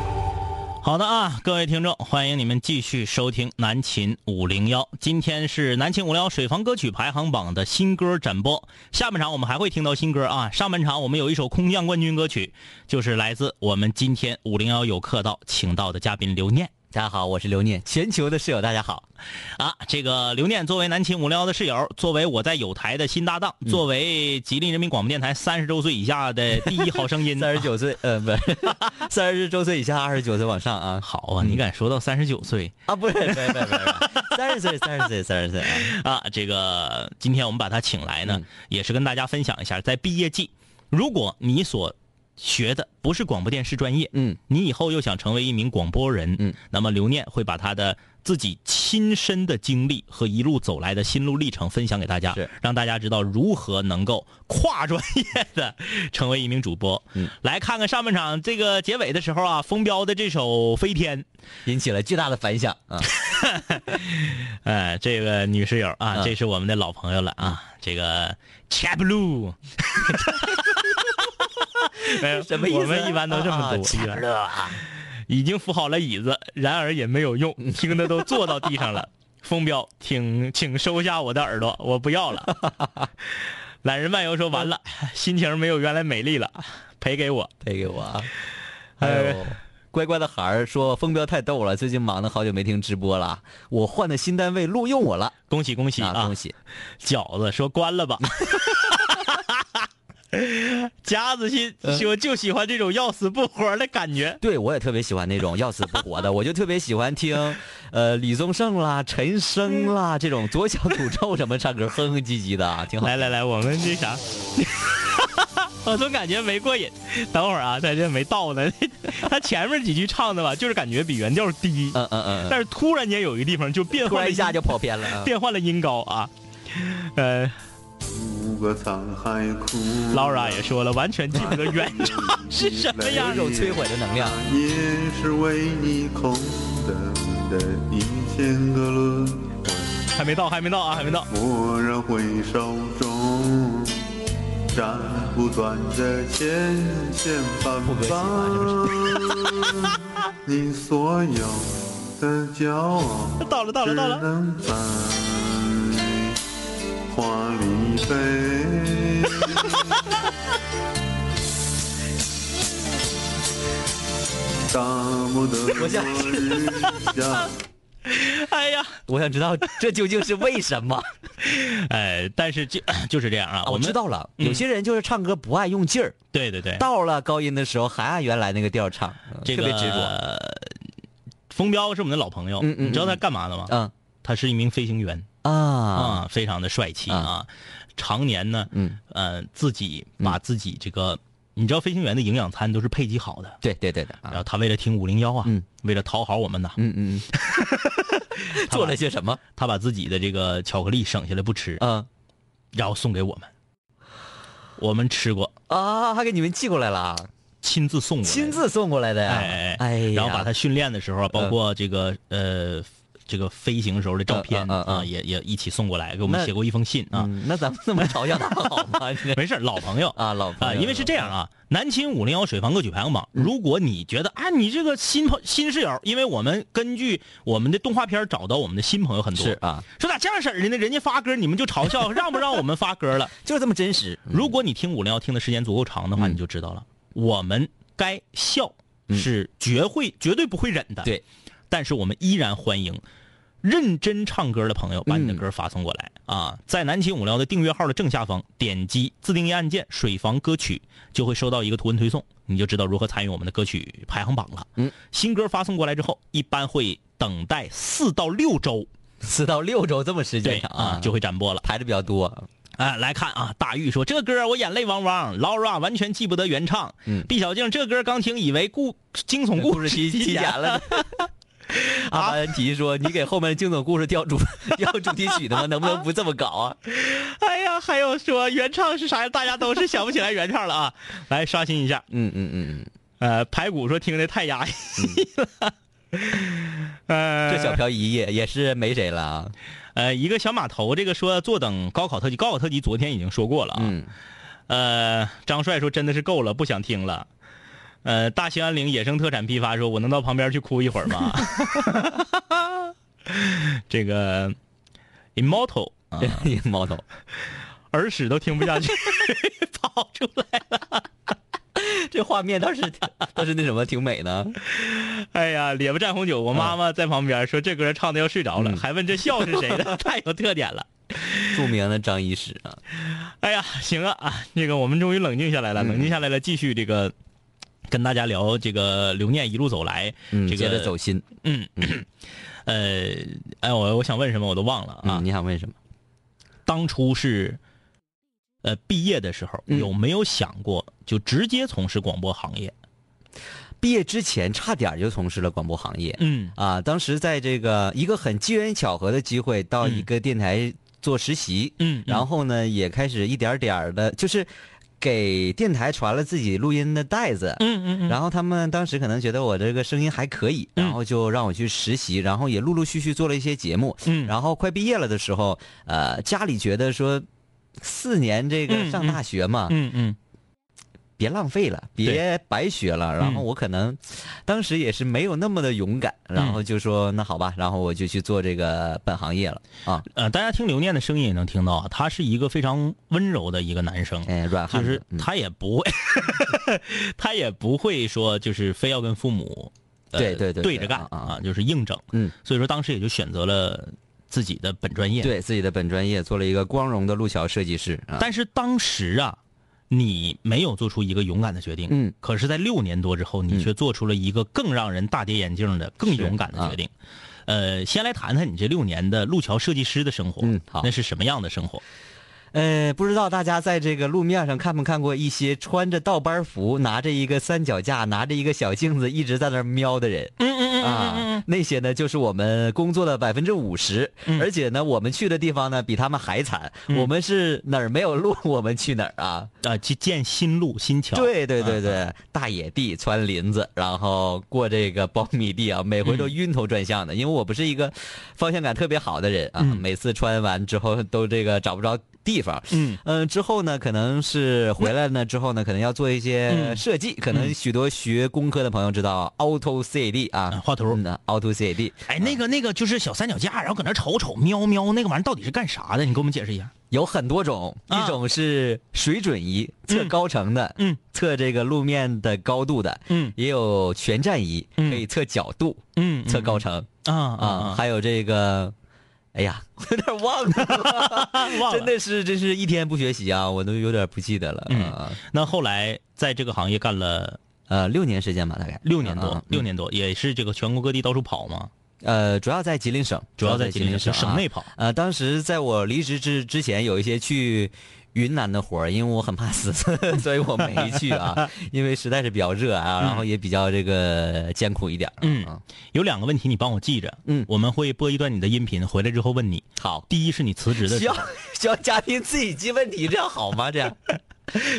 [SPEAKER 1] 好的啊，各位听众，欢迎你们继续收听南秦五零幺。今天是南秦五零幺水房歌曲排行榜的新歌展播。下半场我们还会听到新歌啊。上半场我们有一首空降冠军歌曲，就是来自我们今天五零幺有客到请到的嘉宾刘念。
[SPEAKER 2] 大家好，我是刘念，全球的室友，大家好。
[SPEAKER 1] 啊，这个刘念作为南秦五零幺的室友，作为我在有台的新搭档，作为吉林人民广播电台三十周岁以下的第一好声音，
[SPEAKER 2] 三十九岁，呃，不是，*laughs* 三十周岁以下，二十九岁往上啊。
[SPEAKER 1] 好啊，你敢说到三十九岁
[SPEAKER 2] 啊？不是，不是，不是，不是，三十岁，三十岁，三十岁啊！
[SPEAKER 1] 啊，这个今天我们把他请来呢，
[SPEAKER 2] 嗯
[SPEAKER 1] 也是跟大家分享一下，在毕业季，如果你所学的不是广播电视专业，
[SPEAKER 2] 嗯，
[SPEAKER 1] 你以后又想成为一名广播人，
[SPEAKER 2] 嗯，
[SPEAKER 1] 那么刘念会把他的自己亲身的经历和一路走来的心路历程分享给大家，
[SPEAKER 2] 是。
[SPEAKER 1] 让大家知道如何能够跨专业的成为一名主播。
[SPEAKER 2] 嗯，
[SPEAKER 1] 来看看上半场这个结尾的时候啊，风标的这首《飞天》，
[SPEAKER 2] 引起了巨大的反响。*laughs* 啊！*laughs*
[SPEAKER 1] 哎，这个女室友啊，
[SPEAKER 2] 嗯
[SPEAKER 1] 这是我们的老朋友了啊，这个 Chap Blue，*laughs* 没有
[SPEAKER 2] 什么意思？
[SPEAKER 1] 我们一般都这么读，一般
[SPEAKER 2] 啊，
[SPEAKER 1] 已经扶好了椅子，然而也没有用，*laughs* 听的都坐到地上了。风标，请请收下我的耳朵，我不要了。*laughs* 懒人漫游说完了，心情没有原来美丽了，赔给我。
[SPEAKER 2] 赔给我啊。还有乖乖的孩儿说风标太逗了，最近忙的好久没听直播了，我换的新单位录用我了，
[SPEAKER 1] 恭喜恭喜啊！
[SPEAKER 2] 恭喜！
[SPEAKER 1] 饺子说关了吧。*laughs* *laughs* 夹子心说就喜欢这种要死不活的感觉。
[SPEAKER 2] 对，我也特别喜欢那种要死不活的，*laughs* 我就特别喜欢听，呃，李宗盛啦、陈升啦这种左小诅咒什么唱歌哼哼唧唧的啊，挺好。
[SPEAKER 1] 来来来，我们这啥？*laughs* 我总感觉没过瘾。等会儿啊，他这没到呢。他前面几句唱的吧，就是感觉比原调低。
[SPEAKER 2] 嗯嗯嗯。
[SPEAKER 1] 但是突然间有一个地方就变换
[SPEAKER 2] 一下就跑偏了，
[SPEAKER 1] 变换了音高啊。呃。
[SPEAKER 5] 个沧海哭。
[SPEAKER 1] Laura 也说了，完全记不得原唱是什么样。
[SPEAKER 2] 一种摧毁的能量。
[SPEAKER 5] 也是为你空等的一千个轮回。
[SPEAKER 1] 还没到，还没到啊，还没到。
[SPEAKER 5] 蓦然回首中，斩不断的千千绊绊。*laughs* 你所有的骄傲，*laughs*
[SPEAKER 1] 到了，到了，到了。
[SPEAKER 5] 只能在花里飞。大漠的落日下。
[SPEAKER 1] 哎呀，
[SPEAKER 2] 我想知道这究竟是为什么？*laughs*
[SPEAKER 1] 哎，但是就 *clears throat* 就是这样啊。
[SPEAKER 2] 我知道了，有些人就是唱歌不爱用劲儿。
[SPEAKER 1] 对对对，
[SPEAKER 2] 到了高音的时候还按原来那个调唱，
[SPEAKER 1] 特
[SPEAKER 2] 别执着。
[SPEAKER 1] 风彪是我们的老朋友，你知道他干嘛的吗？
[SPEAKER 2] 嗯，
[SPEAKER 1] 他是一名飞行员
[SPEAKER 2] 啊。
[SPEAKER 1] 啊，非常的帅气啊，常年呢，嗯。呃，自己把自己这个。你知道飞行员的营养餐都是配给好的，
[SPEAKER 2] 对对对的。
[SPEAKER 1] 然后他为了听五零幺啊，为了讨好我们呐，
[SPEAKER 2] 嗯嗯，*laughs* 做了些什么？
[SPEAKER 1] 他把自己的这个巧克力省下来不吃，
[SPEAKER 2] 嗯，
[SPEAKER 1] 然后送给我们，我们吃过。
[SPEAKER 2] 啊，还给你们寄过来了，
[SPEAKER 1] 亲自送过，
[SPEAKER 2] 亲自送过来的呀，
[SPEAKER 1] 哎
[SPEAKER 2] 哎，
[SPEAKER 1] 然后把他训练的时候，包括这个呃。这个飞行时候的照片啊，也也一起送过来，给我们写过一封信啊。
[SPEAKER 2] 那咱们这么嘲笑他好吗？
[SPEAKER 1] 没事，老朋友
[SPEAKER 2] 啊，老朋
[SPEAKER 1] 友。因为是这样啊，南青五零幺水房歌曲排行榜，如果你觉得啊，你这个新朋新室友，因为我们根据我们的动画片找到我们的新朋友很多，
[SPEAKER 2] 是啊，
[SPEAKER 1] 说咋这样式儿的呢？人家发歌你们就嘲笑，*laughs* 让不让我们发歌了？
[SPEAKER 2] 就是这么真实。
[SPEAKER 1] 如果你听五零幺听的时间足够长的话，你就知道了，我们该笑是绝会绝对不会忍的。
[SPEAKER 2] 对，
[SPEAKER 1] 但是我们依然欢迎。认真唱歌的朋友，把你的歌发送过来啊！在南秦五聊的订阅号的正下方，点击自定义按键“水房歌曲”，就会收到一个图文推送，你就知道如何参与我们的歌曲排行榜了。
[SPEAKER 2] 嗯，
[SPEAKER 1] 新歌发送过来之后，一般会等待四到六周，
[SPEAKER 2] 四到六周这么时间长
[SPEAKER 1] 啊，就会展播了，
[SPEAKER 2] 排的比较多。
[SPEAKER 1] 哎，来看啊，大玉说这歌我眼泪汪汪，Laura 完全记不得原唱。
[SPEAKER 2] 嗯，
[SPEAKER 1] 毕小静这歌刚听以为故惊悚故事
[SPEAKER 2] 提
[SPEAKER 1] 提
[SPEAKER 2] 前了。*laughs* 阿凡提说：“你给后面的惊悚故事调主 *laughs* 调主题曲的吗？*laughs* 能不能不这么搞啊？”
[SPEAKER 1] 哎呀，还有说原唱是啥呀？大家都是想不起来原唱了啊！来刷新一下。
[SPEAKER 2] 嗯嗯嗯嗯。
[SPEAKER 1] 呃，排骨说听的太压抑了。呃，
[SPEAKER 2] 这小漂移也也是没谁了啊。
[SPEAKER 1] 呃，一个小码头，这个说坐等高考特辑，高考特辑昨天已经说过了啊。
[SPEAKER 2] 嗯。
[SPEAKER 1] 呃，张帅说真的是够了，不想听了。呃，大兴安岭野生特产批发说：“我能到旁边去哭一会儿吗？” *laughs* 这个
[SPEAKER 2] immortal，immortal，*laughs*
[SPEAKER 1] 耳屎都听不下去，*laughs* 跑出来了。
[SPEAKER 2] 这画面倒是倒是那什么，挺美的。
[SPEAKER 1] 哎呀，咧巴蘸红酒，我妈妈在旁边说：“这歌唱的要睡着了，还问这笑是谁的，太有特点了。”
[SPEAKER 2] 著名的张医师啊。
[SPEAKER 1] 哎呀，行啊啊，那个我们终于冷静下来了，冷静下来了，继续这个。跟大家聊这个留念一路走来，这个
[SPEAKER 2] 接着走心。
[SPEAKER 1] 嗯，*coughs* 呃，哎，我我想问什么我都忘了啊。
[SPEAKER 2] 你想问什么？
[SPEAKER 1] 当初是呃毕业的时候有没有想过就直接从事广播行业？
[SPEAKER 2] 毕业之前差点就从事了广播行业。
[SPEAKER 1] 嗯
[SPEAKER 2] 啊，当时在这个一个很机缘巧合的机会到一个电台做实习。
[SPEAKER 1] 嗯，
[SPEAKER 2] 然后呢也开始一点点的，就是。给电台传了自己录音的带子，
[SPEAKER 1] 嗯嗯嗯，
[SPEAKER 2] 然后他们当时可能觉得我这个声音还可以，然后就让我去实习，然后也陆陆续续做了一些节目，
[SPEAKER 1] 嗯，
[SPEAKER 2] 然后快毕业了的时候，呃，家里觉得说，四年这个上大学嘛，
[SPEAKER 1] 嗯嗯，
[SPEAKER 2] 别浪费了，别白学了。然后我可能当时也是没有那么的勇敢，然后就说那好吧，然后我就去做这个本行业了啊。
[SPEAKER 1] 呃，大家听刘念的声音也能听到啊，他是一个非常温柔的一个男生，
[SPEAKER 2] 哎，软汉
[SPEAKER 1] 就是他也不会，*laughs* 他也不会说就是非要跟父母。呃
[SPEAKER 2] 对对对对
[SPEAKER 1] 对着干
[SPEAKER 2] 啊啊
[SPEAKER 1] 就是硬整。
[SPEAKER 2] 嗯，
[SPEAKER 1] 所以说当时也就选择了自己的本专业。，
[SPEAKER 2] 对自己的本专业做了一个光荣的路桥设计师啊。
[SPEAKER 1] 但是当时啊，你没有做出一个勇敢的决定。
[SPEAKER 2] 嗯，
[SPEAKER 1] 可是，在六年多之后，你却做出了一个更让人大跌眼镜的、更勇敢的决定。呃，先来谈谈你这六年的路桥设计师的生活。
[SPEAKER 2] 嗯好
[SPEAKER 1] 那是什么样的生活？
[SPEAKER 2] 呃，不知道大家在这个路面上看没看过一些穿着倒班服、拿着一个三脚架、拿着一个小镜子一直在那瞄的人。
[SPEAKER 1] 嗯嗯
[SPEAKER 2] 啊，那些呢就是我们工作的百分之五十，而且呢，我们去的地方呢比他们还惨。我们是哪儿没有路，我们去哪儿啊？
[SPEAKER 1] 啊，去建新路、新桥。
[SPEAKER 2] 对对对
[SPEAKER 1] 啊
[SPEAKER 2] 对，大野地穿林子，然后过这个苞米地啊，每回都晕头转向的。因为我不是一个方向感特别好的人啊，每次穿完之后都这个找不着地方。
[SPEAKER 1] 嗯。
[SPEAKER 2] 嗯、之后呢，可能是回来呢之后呢，可能要做一些
[SPEAKER 1] 嗯。
[SPEAKER 2] 设计。可能许多学工科的朋友知道 Auto CAD 啊。
[SPEAKER 1] 啊，画图
[SPEAKER 2] 嗯，Auto CAD。
[SPEAKER 1] 哎，那个那个就是小三脚架，然后搁那瞅瞅瞄瞄，那个玩意儿到底是干啥的？你给我们解释一下。
[SPEAKER 2] 有很多种，
[SPEAKER 1] 啊
[SPEAKER 2] 一种是水准仪测高程的，
[SPEAKER 1] 嗯。
[SPEAKER 2] 测这个路面的高度的，
[SPEAKER 1] 嗯。
[SPEAKER 2] 也有全站仪，
[SPEAKER 1] 嗯。
[SPEAKER 2] 可以测角度、
[SPEAKER 1] 嗯
[SPEAKER 2] 测高程。
[SPEAKER 1] 啊
[SPEAKER 2] 啊，
[SPEAKER 1] 啊，
[SPEAKER 2] 还有这个，哎呀，我 *laughs* 有点忘了，*laughs*
[SPEAKER 1] 忘了。
[SPEAKER 2] 真的是真是一天不学习啊，我都有点不记得了。
[SPEAKER 1] 嗯。
[SPEAKER 2] 啊。
[SPEAKER 1] 那后来在这个行业干了
[SPEAKER 2] 呃，六年时间吧，大概。
[SPEAKER 1] 六年多
[SPEAKER 2] 啊，
[SPEAKER 1] 六年多也是这个全国各地到处跑嘛，
[SPEAKER 2] 呃，主要在吉林省，
[SPEAKER 1] 主要在吉林省
[SPEAKER 2] 省啊。
[SPEAKER 1] 省内跑。
[SPEAKER 2] 呃，当时在我离职之之前，有一些去云南的活儿，因为我很怕死，*laughs* 所以我没去啊，*laughs* 因为实在是比较热啊，然后也比较这个艰苦一点儿。
[SPEAKER 1] 嗯。
[SPEAKER 2] 啊，
[SPEAKER 1] 有两个问题你帮我记着，
[SPEAKER 2] 嗯。
[SPEAKER 1] 我们会播一段你的音频，回来之后问你。
[SPEAKER 2] 好，
[SPEAKER 1] 第一是你辞职的
[SPEAKER 2] 需要
[SPEAKER 1] 时候，*laughs*
[SPEAKER 2] 需要嘉宾自己记问题，这样好吗？这样。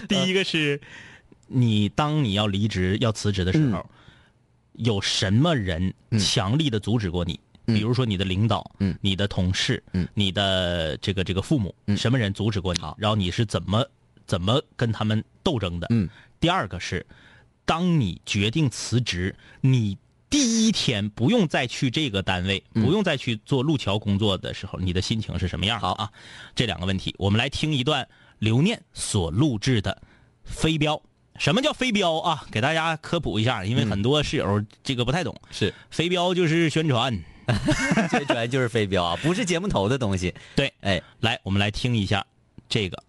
[SPEAKER 1] 第一个是你当你要离职要辞职的时候，
[SPEAKER 2] 嗯。
[SPEAKER 1] 有什么人强力的阻止过你？比如说你的领导，
[SPEAKER 2] 嗯
[SPEAKER 1] 你的同事，
[SPEAKER 2] 嗯
[SPEAKER 1] 你的这个这个父母，什么人阻止过你？然后你是怎么怎么跟他们斗争的？
[SPEAKER 2] 嗯，
[SPEAKER 1] 第二个是，当你决定辞职，你第一天不用再去这个单位，
[SPEAKER 2] 嗯
[SPEAKER 1] 不用再去做路桥工作的时候，你的心情是什么样？好啊，这两个问题，我们来听一段刘念所录制的《飞镖》。什么叫飞镖啊？给大家科普一下，因为很多室友这个不太懂。
[SPEAKER 2] 是
[SPEAKER 1] 飞镖就是宣传，
[SPEAKER 2] 最主要就是飞镖啊，不是节目头的东西。
[SPEAKER 1] 对，
[SPEAKER 2] 哎，
[SPEAKER 1] 来，我们来听一下这个。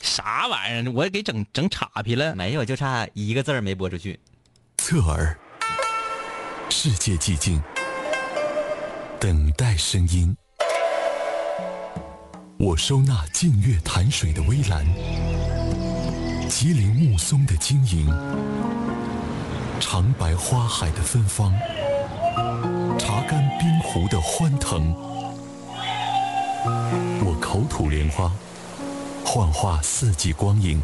[SPEAKER 1] 啥玩意儿？我给整整岔劈了。
[SPEAKER 2] 没有，就差一个字儿没播出去。
[SPEAKER 4] 侧耳，世界寂静，等待声音。我收纳静月潭水的微澜，吉林木松的晶莹，长白花海的芬芳，茶干冰壶的欢腾。我口吐莲花，幻化四季光影，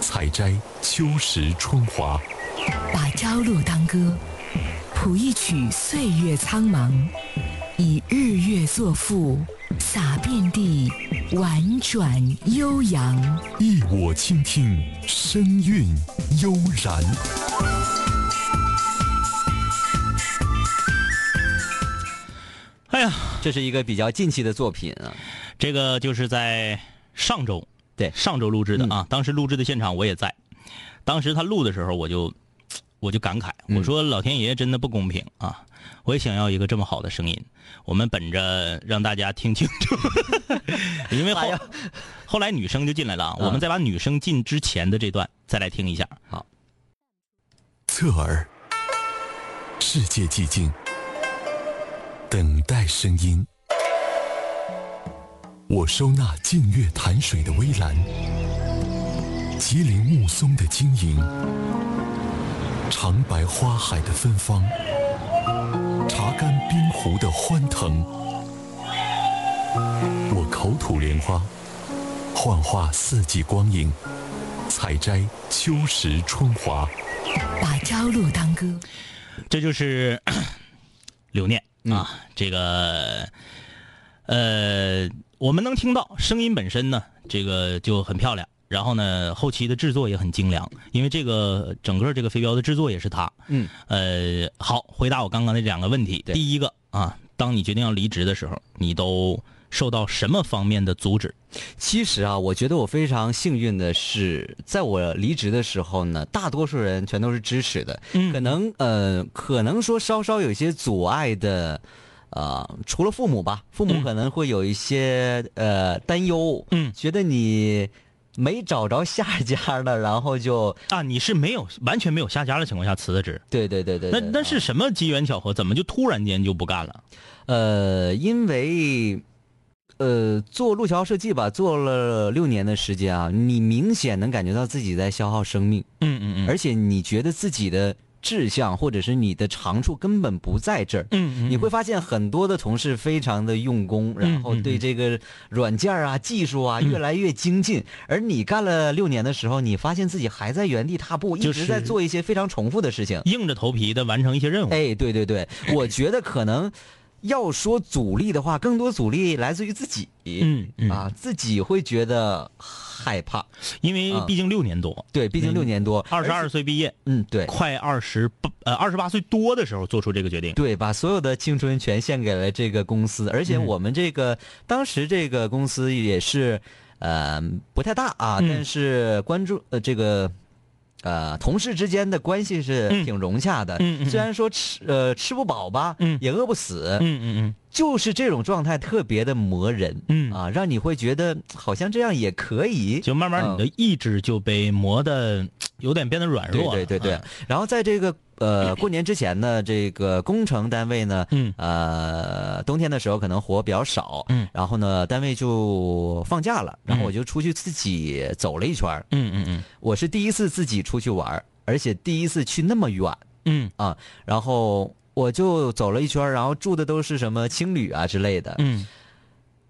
[SPEAKER 4] 采摘秋实春华。
[SPEAKER 8] 把朝露当歌，谱一曲岁月苍茫，以日月作赋，洒遍地，婉转悠扬。
[SPEAKER 4] 一我倾听，声韵悠然。
[SPEAKER 1] 哎呀，
[SPEAKER 2] 这是一个比较近期的作品啊。
[SPEAKER 1] 这个就是在上周，
[SPEAKER 2] 对
[SPEAKER 1] 上周录制的啊。当时录制的现场我也在，当时他录的时候，我就 *tsk* 我就感慨，我说老天爷真的不公平啊！我也想要一个这么好的声音。我们本着让大家听清楚，*laughs* 因为后后来女生就进来了啊。我们再把女生进之前的这段再来听一下。
[SPEAKER 2] 好，
[SPEAKER 4] 侧耳，世界寂静，等待声音。我收纳静月潭水的微澜，吉林木松的晶莹，长白花海的芬芳，茶干冰湖的欢腾。我口吐莲花，幻化四季光影，采摘秋实春华。
[SPEAKER 8] 把朝露当歌，
[SPEAKER 1] 这就是 *coughs* 留念啊，这个呃，我们能听到声音本身呢，这个就很漂亮。然后呢，后期的制作也很精良，因为这个整个这个飞镖的制作也是他。
[SPEAKER 2] 嗯，
[SPEAKER 1] 呃，好，回答我刚刚的两个问题。第一个啊，当你决定要离职的时候，你都受到什么方面的阻止？
[SPEAKER 2] 其实啊，我觉得我非常幸运的是，在我离职的时候呢，大多数人全都是支持的。
[SPEAKER 1] 嗯
[SPEAKER 2] 可能呃，可能说稍稍有一些阻碍的，呃，除了父母吧，父母
[SPEAKER 1] 嗯
[SPEAKER 2] 可能会有一些呃担忧，
[SPEAKER 1] 嗯
[SPEAKER 2] 觉得你没找着下家了，然后就
[SPEAKER 1] 啊，你是没有完全没有下家的情况下辞的职？
[SPEAKER 2] 对对对对
[SPEAKER 1] 那那是什么机缘巧合？怎么就突然间就不干了？
[SPEAKER 2] 呃，因为呃做路桥设计吧，做了六年的时间啊，你明显能感觉到自己在消耗生命。
[SPEAKER 1] 嗯嗯嗯
[SPEAKER 2] 而且你觉得自己的志向或者是你的长处根本不在这儿。
[SPEAKER 1] 嗯嗯
[SPEAKER 2] 你会发现很多的同事非常的用功，然后对这个软件啊、技术啊越来越精进，而你干了六年的时候，你发现自己还在原地踏步，一
[SPEAKER 1] 就是
[SPEAKER 2] 直在做一些非常重复的事情。
[SPEAKER 1] 硬着头皮的完成一些任务。
[SPEAKER 2] 哎，对对对，我觉得可能要说阻力的话，更多阻力来自于自己。
[SPEAKER 1] 嗯嗯
[SPEAKER 2] 啊，自己会觉得害怕。
[SPEAKER 1] 因为毕竟六年多，
[SPEAKER 2] 对，毕竟六年多，
[SPEAKER 1] 二十，二岁毕业，
[SPEAKER 2] 嗯，对。
[SPEAKER 1] 快二十八呃二十八岁多的时候做出这个决定。
[SPEAKER 2] 对，把所有的青春全献给了这个公司，而且
[SPEAKER 1] 嗯
[SPEAKER 2] 我们这个、当时这个公司也是，呃，不太大啊，
[SPEAKER 1] 嗯
[SPEAKER 2] 但是关注呃这个。呃，同事之间的关系是
[SPEAKER 1] 嗯。
[SPEAKER 2] 挺融洽的，
[SPEAKER 1] 嗯嗯嗯。
[SPEAKER 2] 虽然说吃呃吃不饱吧，
[SPEAKER 1] 嗯。
[SPEAKER 2] 也饿不死，
[SPEAKER 1] 嗯嗯嗯。
[SPEAKER 2] 就是这种状态特别的磨人，
[SPEAKER 1] 嗯。
[SPEAKER 2] 啊，让你会觉得好像这样也可以，
[SPEAKER 1] 就慢慢你的意志就被磨的有点变得软弱了。
[SPEAKER 2] 对对对。然后在这个呃过年之前呢，这个工程单位呢，
[SPEAKER 1] 嗯。
[SPEAKER 2] 呃冬天的时候可能活比较少，
[SPEAKER 1] 嗯。
[SPEAKER 2] 然后呢单位就放假了，然后我就出去自己走了一圈
[SPEAKER 1] 嗯嗯嗯。
[SPEAKER 2] 我是第一次自己出去玩，而且第一次去那么远。
[SPEAKER 1] 嗯。
[SPEAKER 2] 啊，然后。我就走了一圈，然后住的都是什么青旅啊之类的，
[SPEAKER 1] 嗯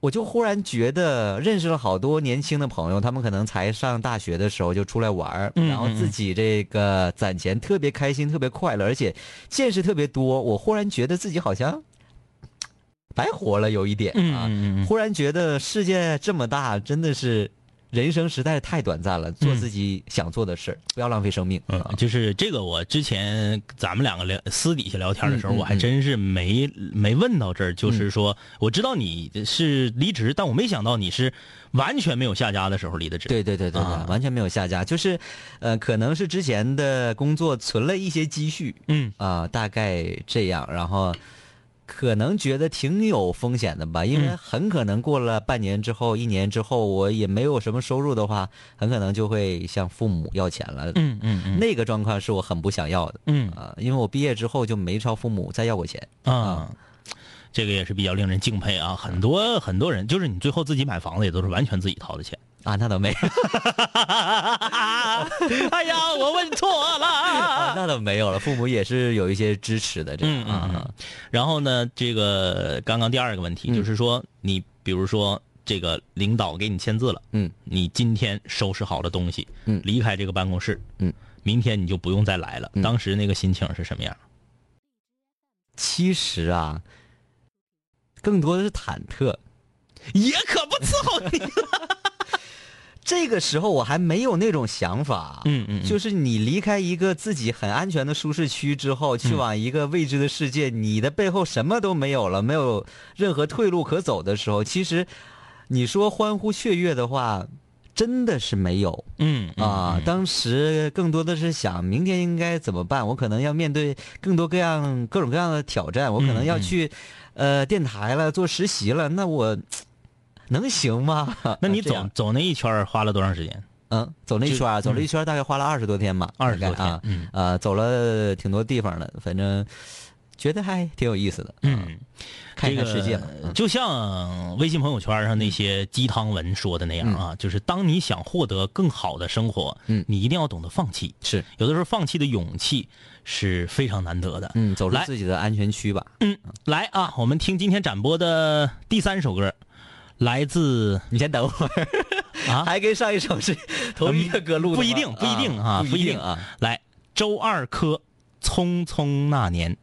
[SPEAKER 2] 我就忽然觉得认识了好多年轻的朋友，他们可能才上大学的时候就出来玩然后自己这个攒钱特别开心、特别快乐，而且见识特别多。我忽然觉得自己好像白活了有一点啊，忽然觉得世界这么大，真的是人生实在是太短暂了，做自己想做的事儿，不要浪费生命。
[SPEAKER 1] 嗯
[SPEAKER 2] 啊，
[SPEAKER 1] 就是这个，我之前咱们两个聊私底下聊天的时候，我还真是没没问到这儿。就是说，我知道你是离职，但我没想到你是完全没有下家的时候离的职。
[SPEAKER 2] 对对对对对，
[SPEAKER 1] 啊
[SPEAKER 2] 完全没有下家，就是，呃，可能是之前的工作存了一些积蓄，
[SPEAKER 1] 嗯
[SPEAKER 2] 啊、大概这样，然后可能觉得挺有风险的吧，因为
[SPEAKER 1] 嗯
[SPEAKER 2] 很可能过了半年之后、一年之后，我也没有什么收入的话，很可能就会向父母要钱了。
[SPEAKER 1] 嗯嗯嗯
[SPEAKER 2] 那个状况是我很不想要的，
[SPEAKER 1] 嗯
[SPEAKER 2] 啊、因为我毕业之后就没朝父母再要过钱。
[SPEAKER 1] 啊。这个也是比较令人敬佩啊！很多很多人，就是你最后自己买房子也都是完全自己掏的钱。
[SPEAKER 2] 啊，那倒没有，*laughs*
[SPEAKER 1] 哎呀，我问错了 *laughs*
[SPEAKER 2] 啊
[SPEAKER 1] 了。
[SPEAKER 2] 那倒没有了，父母也是有一些支持的，这
[SPEAKER 1] 嗯
[SPEAKER 2] 样啊。
[SPEAKER 1] 嗯嗯。然后呢，这个刚刚第二个问题、
[SPEAKER 2] 嗯
[SPEAKER 1] 就是说，你比如说这个领导给你签字了，
[SPEAKER 2] 嗯，
[SPEAKER 1] 你今天收拾好了东西，
[SPEAKER 2] 嗯
[SPEAKER 1] 离开这个办公室，
[SPEAKER 2] 嗯，
[SPEAKER 1] 明天你就不用再来了。
[SPEAKER 2] 嗯
[SPEAKER 1] 当时那个心情是什么样？
[SPEAKER 2] 其实啊，更多的是忐忑。*laughs*
[SPEAKER 1] 也可不伺候你。
[SPEAKER 2] 这个时候我还没有那种想法，
[SPEAKER 1] 嗯嗯嗯。
[SPEAKER 2] 就是你离开一个自己很安全的舒适区之后，去往一个未知的世界，你的背后什么都没有了，没有任何退路可走的时候，其实你说欢呼雀跃的话，真的是没有。
[SPEAKER 1] 嗯
[SPEAKER 2] 啊，当时更多的是想明天应该怎么办，我可能要面对更多各样各种各样的挑战，我可能要去，呃，电台了做实习了，那我能行吗？*laughs*
[SPEAKER 1] 那你走走那一圈儿花了多长时间？
[SPEAKER 2] 嗯，走那一圈儿，走了一圈儿，大概花了二十多天吧，二十多
[SPEAKER 1] 天嗯
[SPEAKER 2] 呃，走了挺多地方的，反正觉得还挺有意思的，啊，
[SPEAKER 1] 嗯，
[SPEAKER 2] 看一看
[SPEAKER 1] 这个
[SPEAKER 2] 世界
[SPEAKER 1] 就像微信朋友圈上那些鸡汤文说的那样啊，就是当你想获得更好的生活，
[SPEAKER 2] 嗯
[SPEAKER 1] 你一定要懂得放弃。
[SPEAKER 2] 是，
[SPEAKER 1] 有的时候放弃的勇气是非常难得的。
[SPEAKER 2] 嗯，走出
[SPEAKER 1] 来
[SPEAKER 2] 自己的安全区吧。
[SPEAKER 1] 嗯来啊，我们听今天展播的第三首歌，来自
[SPEAKER 2] 你先等会儿
[SPEAKER 1] 啊
[SPEAKER 2] 还跟上一首是同一个歌录的吗
[SPEAKER 1] 不一定，不一定啊，
[SPEAKER 2] 不
[SPEAKER 1] 不一定
[SPEAKER 2] 啊。。
[SPEAKER 1] 来，周二珂，匆匆那年。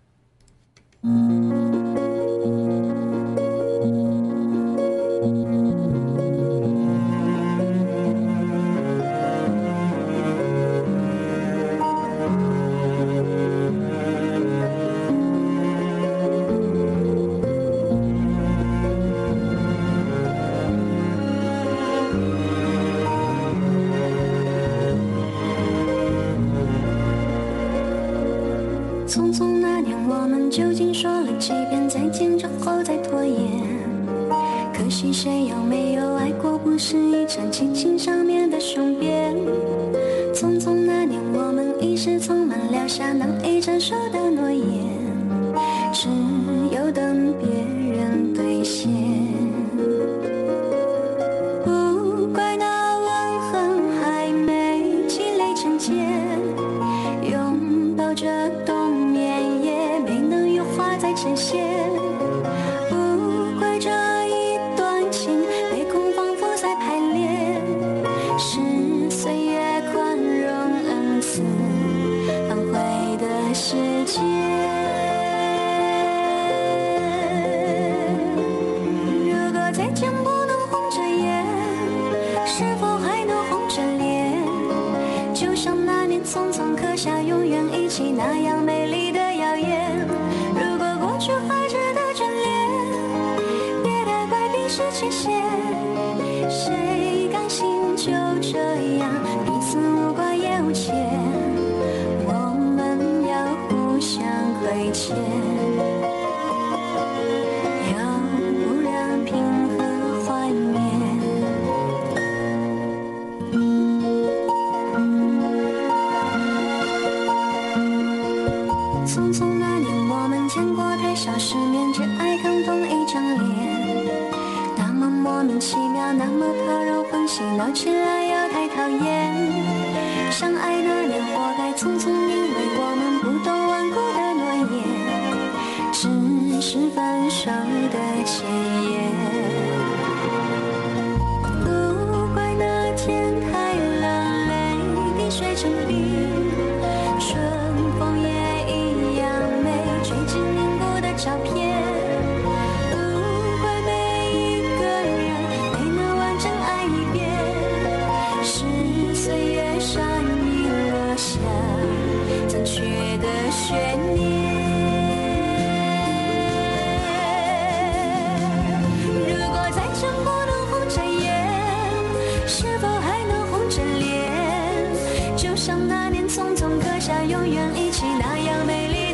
[SPEAKER 9] 匆匆刻下永远一起那样美丽。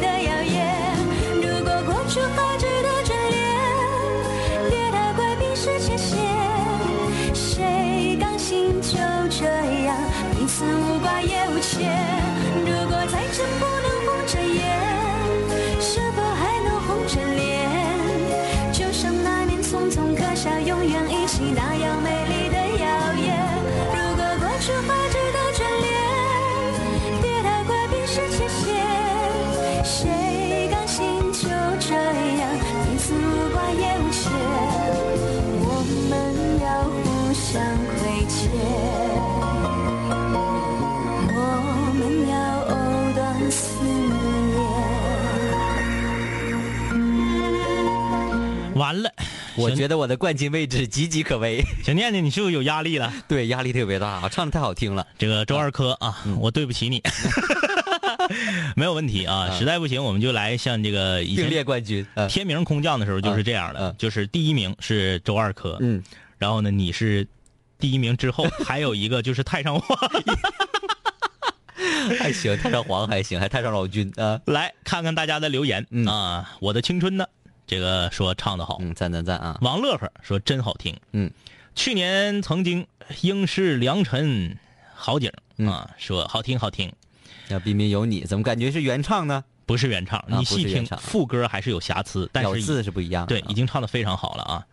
[SPEAKER 9] 我
[SPEAKER 2] 觉得我的冠军位置岌岌可危。*laughs*
[SPEAKER 1] 小念念，你是不是有压力了？
[SPEAKER 2] 对，压力特别大，唱的太好听了。
[SPEAKER 1] 这个周二珂啊，我对不起你，*laughs* 没有问题啊。实在不行，我们就来像这个以
[SPEAKER 2] 并列冠军，呃
[SPEAKER 1] 天明空降的时候就是这样的，就是第一名是周二珂，
[SPEAKER 2] 嗯，
[SPEAKER 1] 然后呢你是第一名之后 *laughs* 还有一个就是太上皇，
[SPEAKER 2] 还行，太上皇还行，还太上老君啊。
[SPEAKER 1] 来看看大家的留言、
[SPEAKER 2] 嗯
[SPEAKER 1] 啊。我的青春呢，这个说唱的好，
[SPEAKER 2] 嗯，赞赞赞啊！
[SPEAKER 1] 王乐呵说真好听，
[SPEAKER 2] 嗯，
[SPEAKER 1] 去年曾经应是良辰好景
[SPEAKER 2] 嗯
[SPEAKER 1] 啊，说好听好听。
[SPEAKER 2] 要彬彬有你，怎么感觉是原唱呢？
[SPEAKER 1] 不是原唱，
[SPEAKER 2] 啊
[SPEAKER 1] 你细听副歌还是有瑕疵，但是
[SPEAKER 2] 字是不一样。
[SPEAKER 1] 对，
[SPEAKER 2] 啊
[SPEAKER 1] 已经唱的非常好了啊。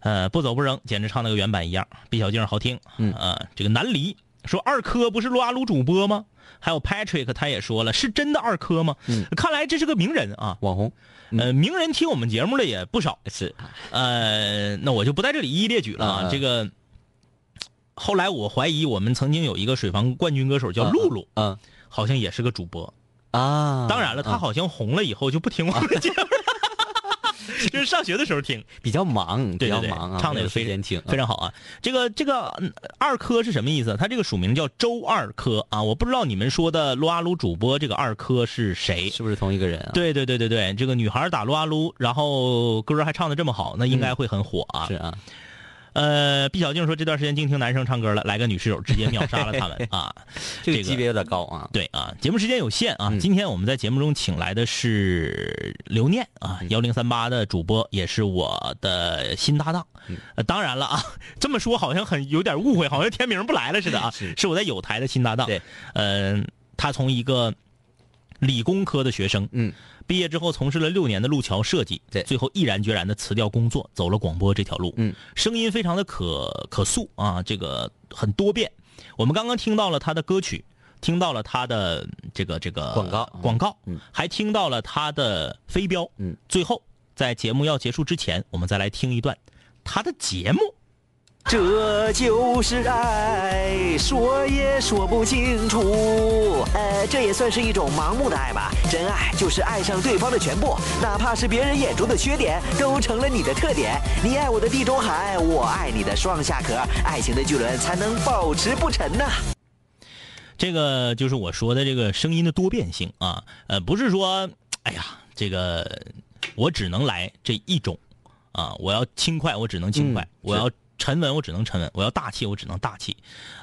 [SPEAKER 1] 呃，不走不扔，简直唱那个原版一样。毕小静好听，
[SPEAKER 2] 嗯
[SPEAKER 1] 呃，这个南离说二科不是撸啊撸主播吗？还有 Patrick 他也说了，是真的二科吗？
[SPEAKER 2] 嗯
[SPEAKER 1] 看来这是个名人啊。
[SPEAKER 2] 网红
[SPEAKER 1] 呃，名人听我们节目的也不少。
[SPEAKER 2] 是
[SPEAKER 1] 呃，那我就不在这里一一列举了啊。这个后来我怀疑我们曾经有一个水房冠军歌手叫露露，
[SPEAKER 2] 嗯
[SPEAKER 1] 好像也是个主播。
[SPEAKER 2] 啊，
[SPEAKER 1] 当然了，他
[SPEAKER 2] 嗯
[SPEAKER 1] 好像红了以后就不听我们节目了，就是上学的时候听。
[SPEAKER 2] 比较忙，比较忙啊，
[SPEAKER 1] 唱的也非
[SPEAKER 2] 常听，
[SPEAKER 1] 非常好啊。这个这个嗯二科是什么意思？他这个署名叫周二科啊，我不知道你们说的撸啊撸主播这个二科是谁。
[SPEAKER 2] 是不是同一个人啊？
[SPEAKER 1] 对对对对对，这个女孩打撸啊撸，然后歌还唱的这么好，那应该会很火啊。
[SPEAKER 2] 是啊，
[SPEAKER 1] 呃，毕小静说这段时间净听男生唱歌了，来个女室友直接秒杀了他们 *laughs* 啊！
[SPEAKER 2] 这个级别有点高啊。
[SPEAKER 1] 对啊，节目时间有限啊，今天我们在节目中请来的是刘念啊，幺零三八的主播，也是我的新搭档。呃，当然了啊，*laughs* 这么说好像很有点误会，好像天明不来了似的啊，*laughs* 是我在有台的新搭档。
[SPEAKER 2] 对，
[SPEAKER 1] 嗯，他从一个理工科的学生，
[SPEAKER 2] 嗯。
[SPEAKER 1] 毕业之后从事了六年的路桥设计，
[SPEAKER 2] 对，
[SPEAKER 1] 最后毅然决然的辞掉工作，走了广播这条路。
[SPEAKER 2] 嗯，
[SPEAKER 1] 声音非常的可可塑啊，这个很多变。我们刚刚听到了他的歌曲，听到了他的这个这个
[SPEAKER 2] 广告
[SPEAKER 1] 广告，
[SPEAKER 2] 嗯，
[SPEAKER 1] 还听到了他的飞镖，
[SPEAKER 2] 嗯，
[SPEAKER 1] 最后在节目要结束之前，我们再来听一段他的节目。
[SPEAKER 3] 这就是爱，说也说不清楚。呃，这也算是一种盲目的爱吧。真爱就是爱上对方的全部，哪怕是别人眼中的缺点，都成了你的特点。你爱我的地中海，我爱你的双下壳，爱情的巨轮才能保持不沉呐。
[SPEAKER 1] 这个就是我说的这个声音的多变性啊，呃，不是说，哎呀，这个我只能来这一种啊，我要轻快，我只能轻快，我要。沉稳，我只能沉稳；我要大气，我只能大气。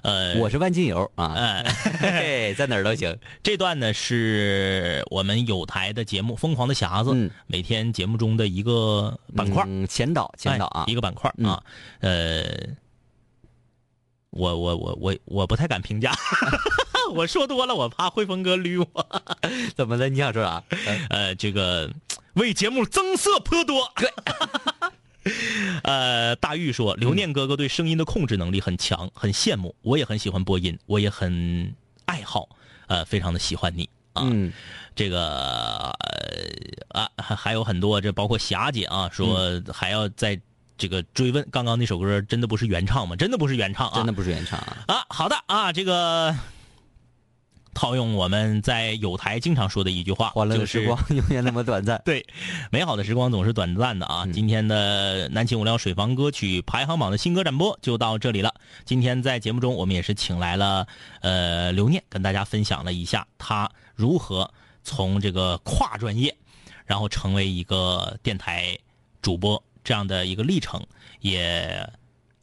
[SPEAKER 1] 呃，
[SPEAKER 2] 我是万金油啊，*laughs*
[SPEAKER 1] 哎，
[SPEAKER 2] 在哪儿都行。*laughs*
[SPEAKER 1] 这段呢是我们有台的节目《疯狂的匣子》，每天节目中的一个板块，
[SPEAKER 2] 前导，前导啊，
[SPEAKER 1] 一个板块啊。呃，我我我我我不太敢评价，*laughs* 我说多了，我怕汇丰哥捋我。
[SPEAKER 2] 怎么了？你想说啥？
[SPEAKER 1] 呃，这个为节目增色颇多。*laughs* 呃，大玉说，刘念哥哥对声音的控制能力很强，很羡慕。我也很喜欢播音，我也很爱好，呃，非常的喜欢你啊。这个啊，还还有很多，这包括霞姐啊，说还要在这个追问，刚刚那首歌真的不是原唱吗？真的不是原唱啊，
[SPEAKER 2] 真的不是原唱啊。
[SPEAKER 1] 啊，好的啊，这个。套用我们在有台经常说的一句话，
[SPEAKER 2] 欢乐的时光 *laughs* 永远那么短暂。*laughs*
[SPEAKER 1] 对，美好的时光总是短暂的啊！今天的南秦无聊水房歌曲排行榜的新歌展播就到这里了。今天在节目中，我们也是请来了呃刘念，跟大家分享了一下他如何从这个跨专业，然后成为一个电台主播这样的一个历程，也。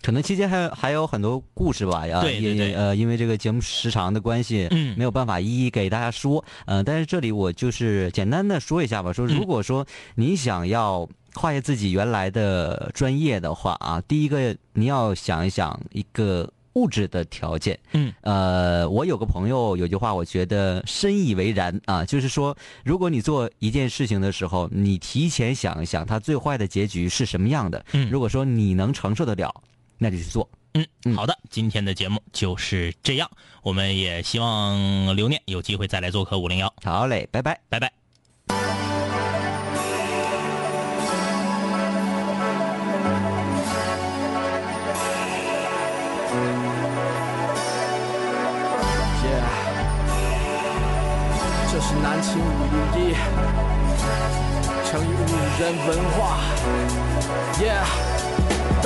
[SPEAKER 2] 可能期间还还有很多故事吧，
[SPEAKER 1] 呀，
[SPEAKER 2] 也呃，因为这个节目时长的关系，
[SPEAKER 1] 嗯，
[SPEAKER 2] 没有办法一一给大家说，呃，但是这里我就是简单的说一下吧，说如果说你想要跨越自己原来的专业的话啊，第一个你要想一想一个物质的条件，
[SPEAKER 1] 嗯，
[SPEAKER 2] 呃，我有个朋友有句话，我觉得深以为然啊，就是说，如果你做一件事情的时候，你提前想一想它最坏的结局是什么样的，
[SPEAKER 1] 嗯，
[SPEAKER 2] 如果说你能承受得了。那就去做，
[SPEAKER 1] 嗯，好的，今天的节目就是这样，我们也希望留念有机会再来做客五零幺，
[SPEAKER 2] 好嘞，拜拜，
[SPEAKER 1] 拜拜。
[SPEAKER 10] 这是南青五零一，成语五人文化，Yeah。